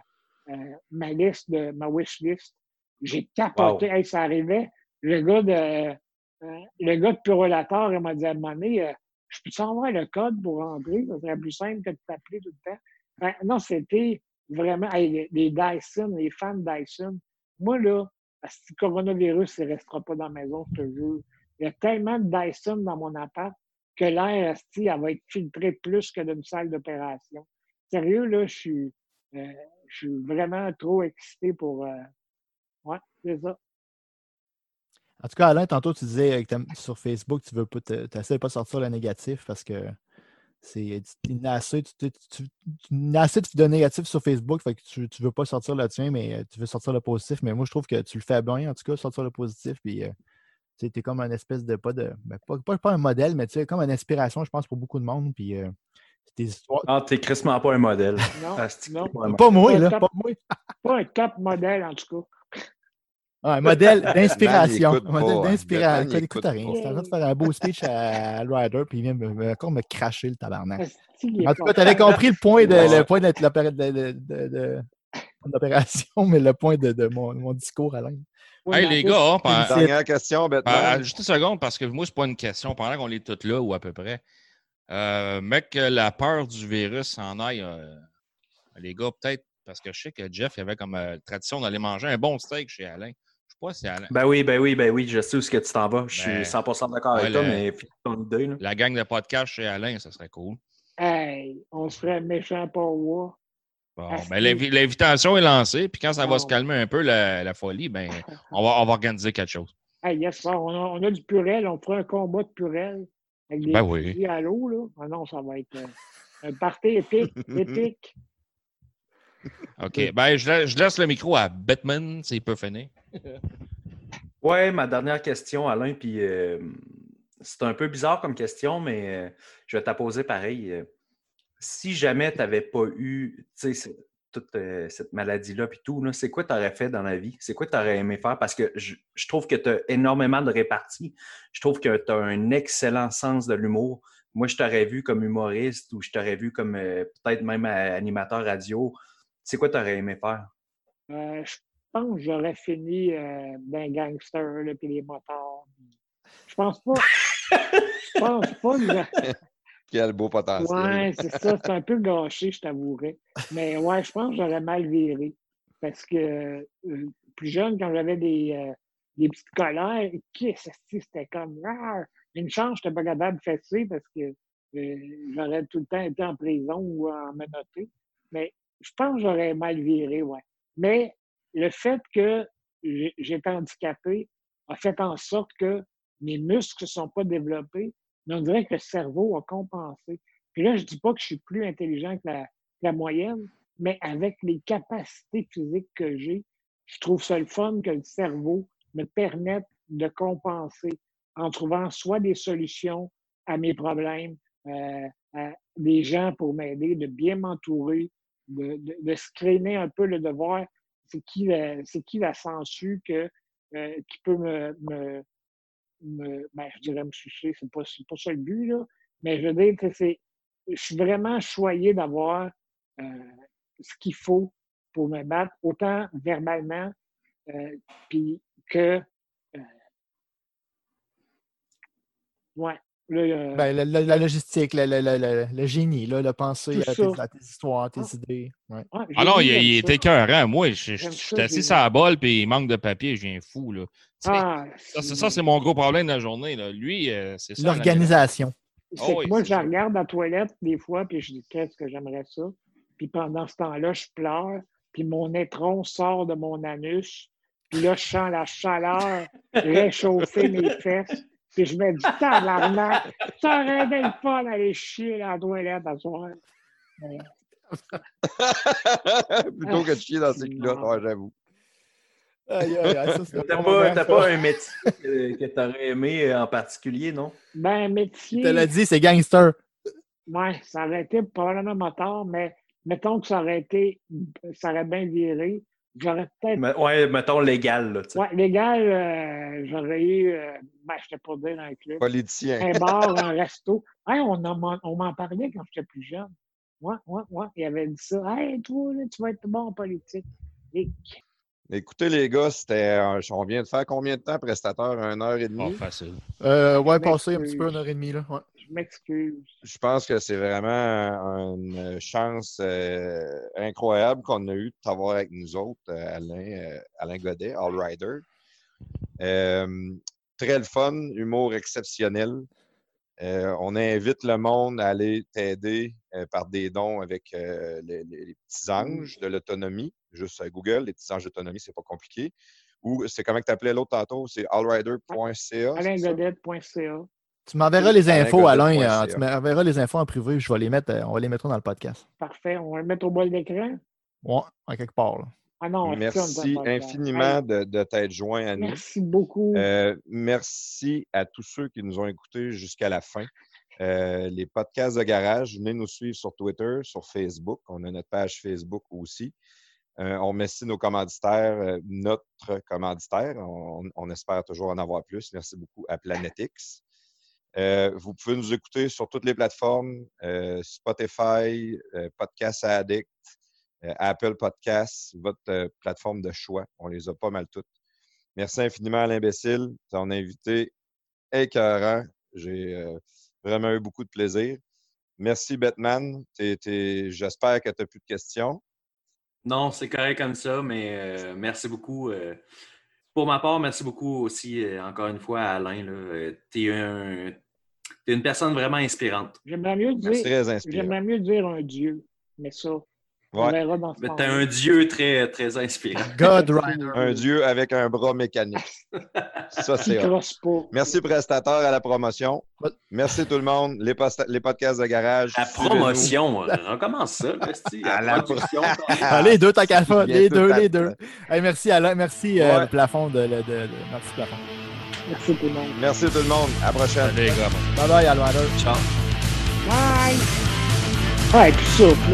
ma liste, de ma wish list. J'ai capoté. Wow. Hey, ça arrivait. Le gars de, euh, le gars de Purolator, il m'a dit à un moment donné, euh, je peux avoir le code pour rentrer? Ça serait plus simple que de t'appeler tout le temps. Ben, non, c'était vraiment hey, les, Dyson, les fans Dyson. Moi, là, si le coronavirus ne restera pas dans la maison, je te jure. Il y a tellement de Dyson dans mon appart que l'air, elle va être filtrée plus que d'une salle d'opération. Sérieux, là, je suis, euh, je suis vraiment trop excité pour. euh, Ouais, c'est ça. En tout cas, Alain, tantôt, tu disais que t'aimes- sur Facebook, tu veux pas, t'essaies pas de sortir le négatif parce que c'est assez, tu, tu, assez de négatifs sur Facebook, que tu, tu veux pas sortir le tien, mais euh, tu veux sortir le positif. Mais moi, je trouve que tu le fais bien, en tout cas, sortir le positif. Puis, euh, tu t'es comme un espèce de, pas de, ben, pas, pas, un modèle, mais tu sais, comme une inspiration, je pense, pour beaucoup de monde. Puis, euh, tes histoires. Ah, t'es crissement pas un modèle. Non, Ah, c'est- Pas moi, Pas là, top. pas moi. Pas un top modèle, en tout cas. Ah, un modèle d'inspiration. Un modèle hein. d'inspiration. Il Écoute écoute rien. C'était en train de faire un beau speech à, Ryder, puis il vient me- me- encore me cracher le tabarnak. En tout cas, tu avais compris le point de Ouais. le point de l'opéra- de- de- de- de- pas d'opération, mais le point de, de mon, mon discours, Alain. Oui, Hey, les gars, hein, C'est- Dernière question, juste une seconde, parce que moi, c'est pas une question. Pendant qu'on est tous là ou à peu près, euh, mec, la peur du virus s'en aille, euh, les gars, peut-être, parce que je sais que Jeff, il avait comme euh, tradition d'aller manger un bon steak chez Alain. Je pas si Alain. Ben oui, ben oui, ben oui, je sais où est-ce que tu t'en vas. Je suis Ben, 100% d'accord avec toi, mais finis ton idée. Là. La gang de podcast chez Alain, ça serait cool. Hey, on se ferait méchant pour Bon, Asti. ben, l'invi- l'invitation est lancée, puis quand ça va Bon. se calmer un peu, la, la folie, ben, on va, on va organiser quelque chose. Hey, yes, on a, on a du purel, on fera un combat de purel avec des Ben oui. à l'eau, là. Ah non, ça va être euh, un party épique, épique. OK. Ben, je, la- je laisse le micro à Batman, s'il peut finir. Ouais, ma dernière question, Alain, puis euh, c'est un peu bizarre comme question, mais euh, je vais te la poser pareil. Si jamais tu n'avais pas eu tu sais, toute euh, cette maladie-là, puis tout, c'est quoi tu aurais fait dans la vie? C'est quoi tu aurais aimé faire? Parce que je, trouve que tu as énormément de réparties. Je trouve que tu as un excellent sens de l'humour. Moi, je t'aurais vu comme humoriste ou je t'aurais vu comme euh, peut-être même euh, animateur radio. C'est quoi tu aurais aimé faire? Je pense que j'aurais fini d'un gangster, là, puis les motards. Je pense pas. Je pense pas que Quel beau potentiel. Ouais, c'est ça. C'est un peu gâché, je t'avouerai. Mais ouais, je pense que j'aurais mal viré. Parce que euh, plus jeune, quand j'avais des, euh, des petites colères, c'était comme rare. Une chance, je n'étais pas capable de fesser parce que euh, j'aurais tout le temps été en prison ou en menotté. Mais je pense que j'aurais mal viré, ouais. Mais le fait que j'ai- j'étais handicapé a fait en sorte que mes muscles ne sont pas développés, mais on dirait que le cerveau a compensé. Puis là, je dis pas que je suis plus intelligent que la, que la moyenne, mais avec les capacités physiques que j'ai, je trouve ça le fun que le cerveau me permette de compenser en trouvant soit des solutions à mes problèmes, euh, à des gens pour m'aider, de bien m'entourer, de, de, de un peu le devoir. C'est qui, la- qui la sangsue que, euh, qui peut me, me, ben, je dirais me sucer, c'est pas, pas ça le but, là. Mais je veux dire c'est, je suis vraiment choyé d'avoir euh, ce qu'il faut pour me battre, autant verbalement, euh, puis que, euh, ouais, là, euh, Ben, la, la- la logistique, le, le- le- le- le génie, là, le penser à tes, ça. à tes histoires, tes Ah. idées. Ouais. Ah non, il, il était écœurant. Moi, je, suis assis sur la balle, puis il manque de papier, je viens fou. Là. Ah, ça, c'est, ça, c'est mon gros problème de la journée. Là. Lui, euh, c'est ça. L'organisation. C'est Oh oui, moi, je la regarde dans la toilette des fois, puis je dis qu'est-ce que j'aimerais ça? Puis pendant ce temps-là, je pleure, puis mon étron sort de mon anus. Puis là, je sens la chaleur réchauffer mes fesses. Puis je me dis, tabarnak, ça aurait été le fun d'aller chier dans la toilette à soir. Plutôt que de chier dans ses Ah, culottes, ouais, j'avoue. Aïe, aïe, aïe, ça, c'est T'as pas, t'as pas un métier que, que tu aurais aimé euh, en particulier, non? Ben, métier, Il te l'a dit, c'est gangster. ouais, ça aurait été probablement motard, mais mettons que ça aurait été, ça aurait bien viré. J'aurais peut-être Mais- ouais, mettons légal, là, tu sais. Ouais, légal, euh, j'aurais eu, euh, ben, je t'ai pas dire un club, Politicien. un bar, un resto. Hey, on en on m'en parlait quand j'étais plus jeune. Ouais, ouais, ouais. Il avait dit ça. Hey, toi, là, tu vas être bon en politique. Et Écoutez, les gars, c'était. euh, On vient de faire combien de temps, prestateur? Une heure et Pas demie? facile. Euh, ouais, Je passer un petit peu une heure et demie. Là. Ouais. Je m'excuse. Je pense que c'est vraiment une chance euh, incroyable qu'on a eue de t'avoir avec nous autres, euh, Alain, euh, Alain Godet, All Rider. Euh, très le fun, humour exceptionnel. Euh, on invite le monde à aller t'aider euh, par des dons avec euh, les, les- les petits anges de l'autonomie. Juste à Google, les petits anges d'autonomie, c'est pas compliqué. Ou c'est comment tu appelais l'autre tantôt? C'est allrider.ca. AlainGodet.ca. Tu m'enverras les infos, Alain. euh, tu m'enverras les infos en privé. Je vais les mettre, euh, on va les mettre dans le podcast. Parfait. On va le mettre au bol d'écran? Ouais, en quelque part. là. Ah non, Merci infiniment de, de t'être joint à nous. merci beaucoup. Euh, merci à tous ceux qui nous ont écoutés jusqu'à la fin. Euh, les podcasts de garage, venez nous suivre sur Twitter, sur Facebook. On a notre page Facebook aussi. Euh, on remercie nos commanditaires, euh, notre commanditaire. On, on espère toujours en avoir plus. Merci beaucoup à Planetix. Euh, vous pouvez nous écouter sur toutes les plateformes, euh, Spotify, euh, Podcast Addict, euh, Apple Podcasts, votre plateforme de choix. On les a pas mal toutes. Merci infiniment à l'imbécile, ton invité écœurant. J'ai vraiment eu beaucoup de plaisir. Merci, Batman. J'espère que tu n'as plus de questions. Non, c'est correct comme ça, mais merci beaucoup. pour ma part, merci beaucoup aussi, encore une fois, à Alain. Tu es, un, t'es une personne vraiment inspirante. J'aimerais mieux dire, j'aimerais mieux dire un dieu, mais ça, on Ouais. verra dans ce Mais t'es un dieu très, très inspirant. God Rider. Un dieu avec un bras mécanique. Ça, c'est. Merci, prestataire à la promotion. Merci tout le monde. Les, les podcasts de garage. La promotion, on recommence ça. À La. Ah, les deux, ta calfa, Bien les deux, les deux. Hey, merci Alain, merci euh, Ouais. plafond de, de, de- de- merci plafond. Merci tout le monde. Merci tout le monde. À la prochaine. Salut, les gars. Bye bye Alvander. Ciao. Bye! Ouais, tout souffle,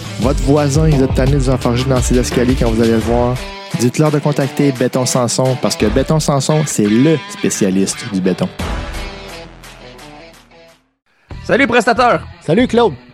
votre voisin, il est tanné de vous enfarger dans ses escaliers quand vous allez le voir. Dites-leur de contacter Béton Sanson parce que Béton Sanson, c'est LE spécialiste du béton. Salut prestateur! Salut Claude!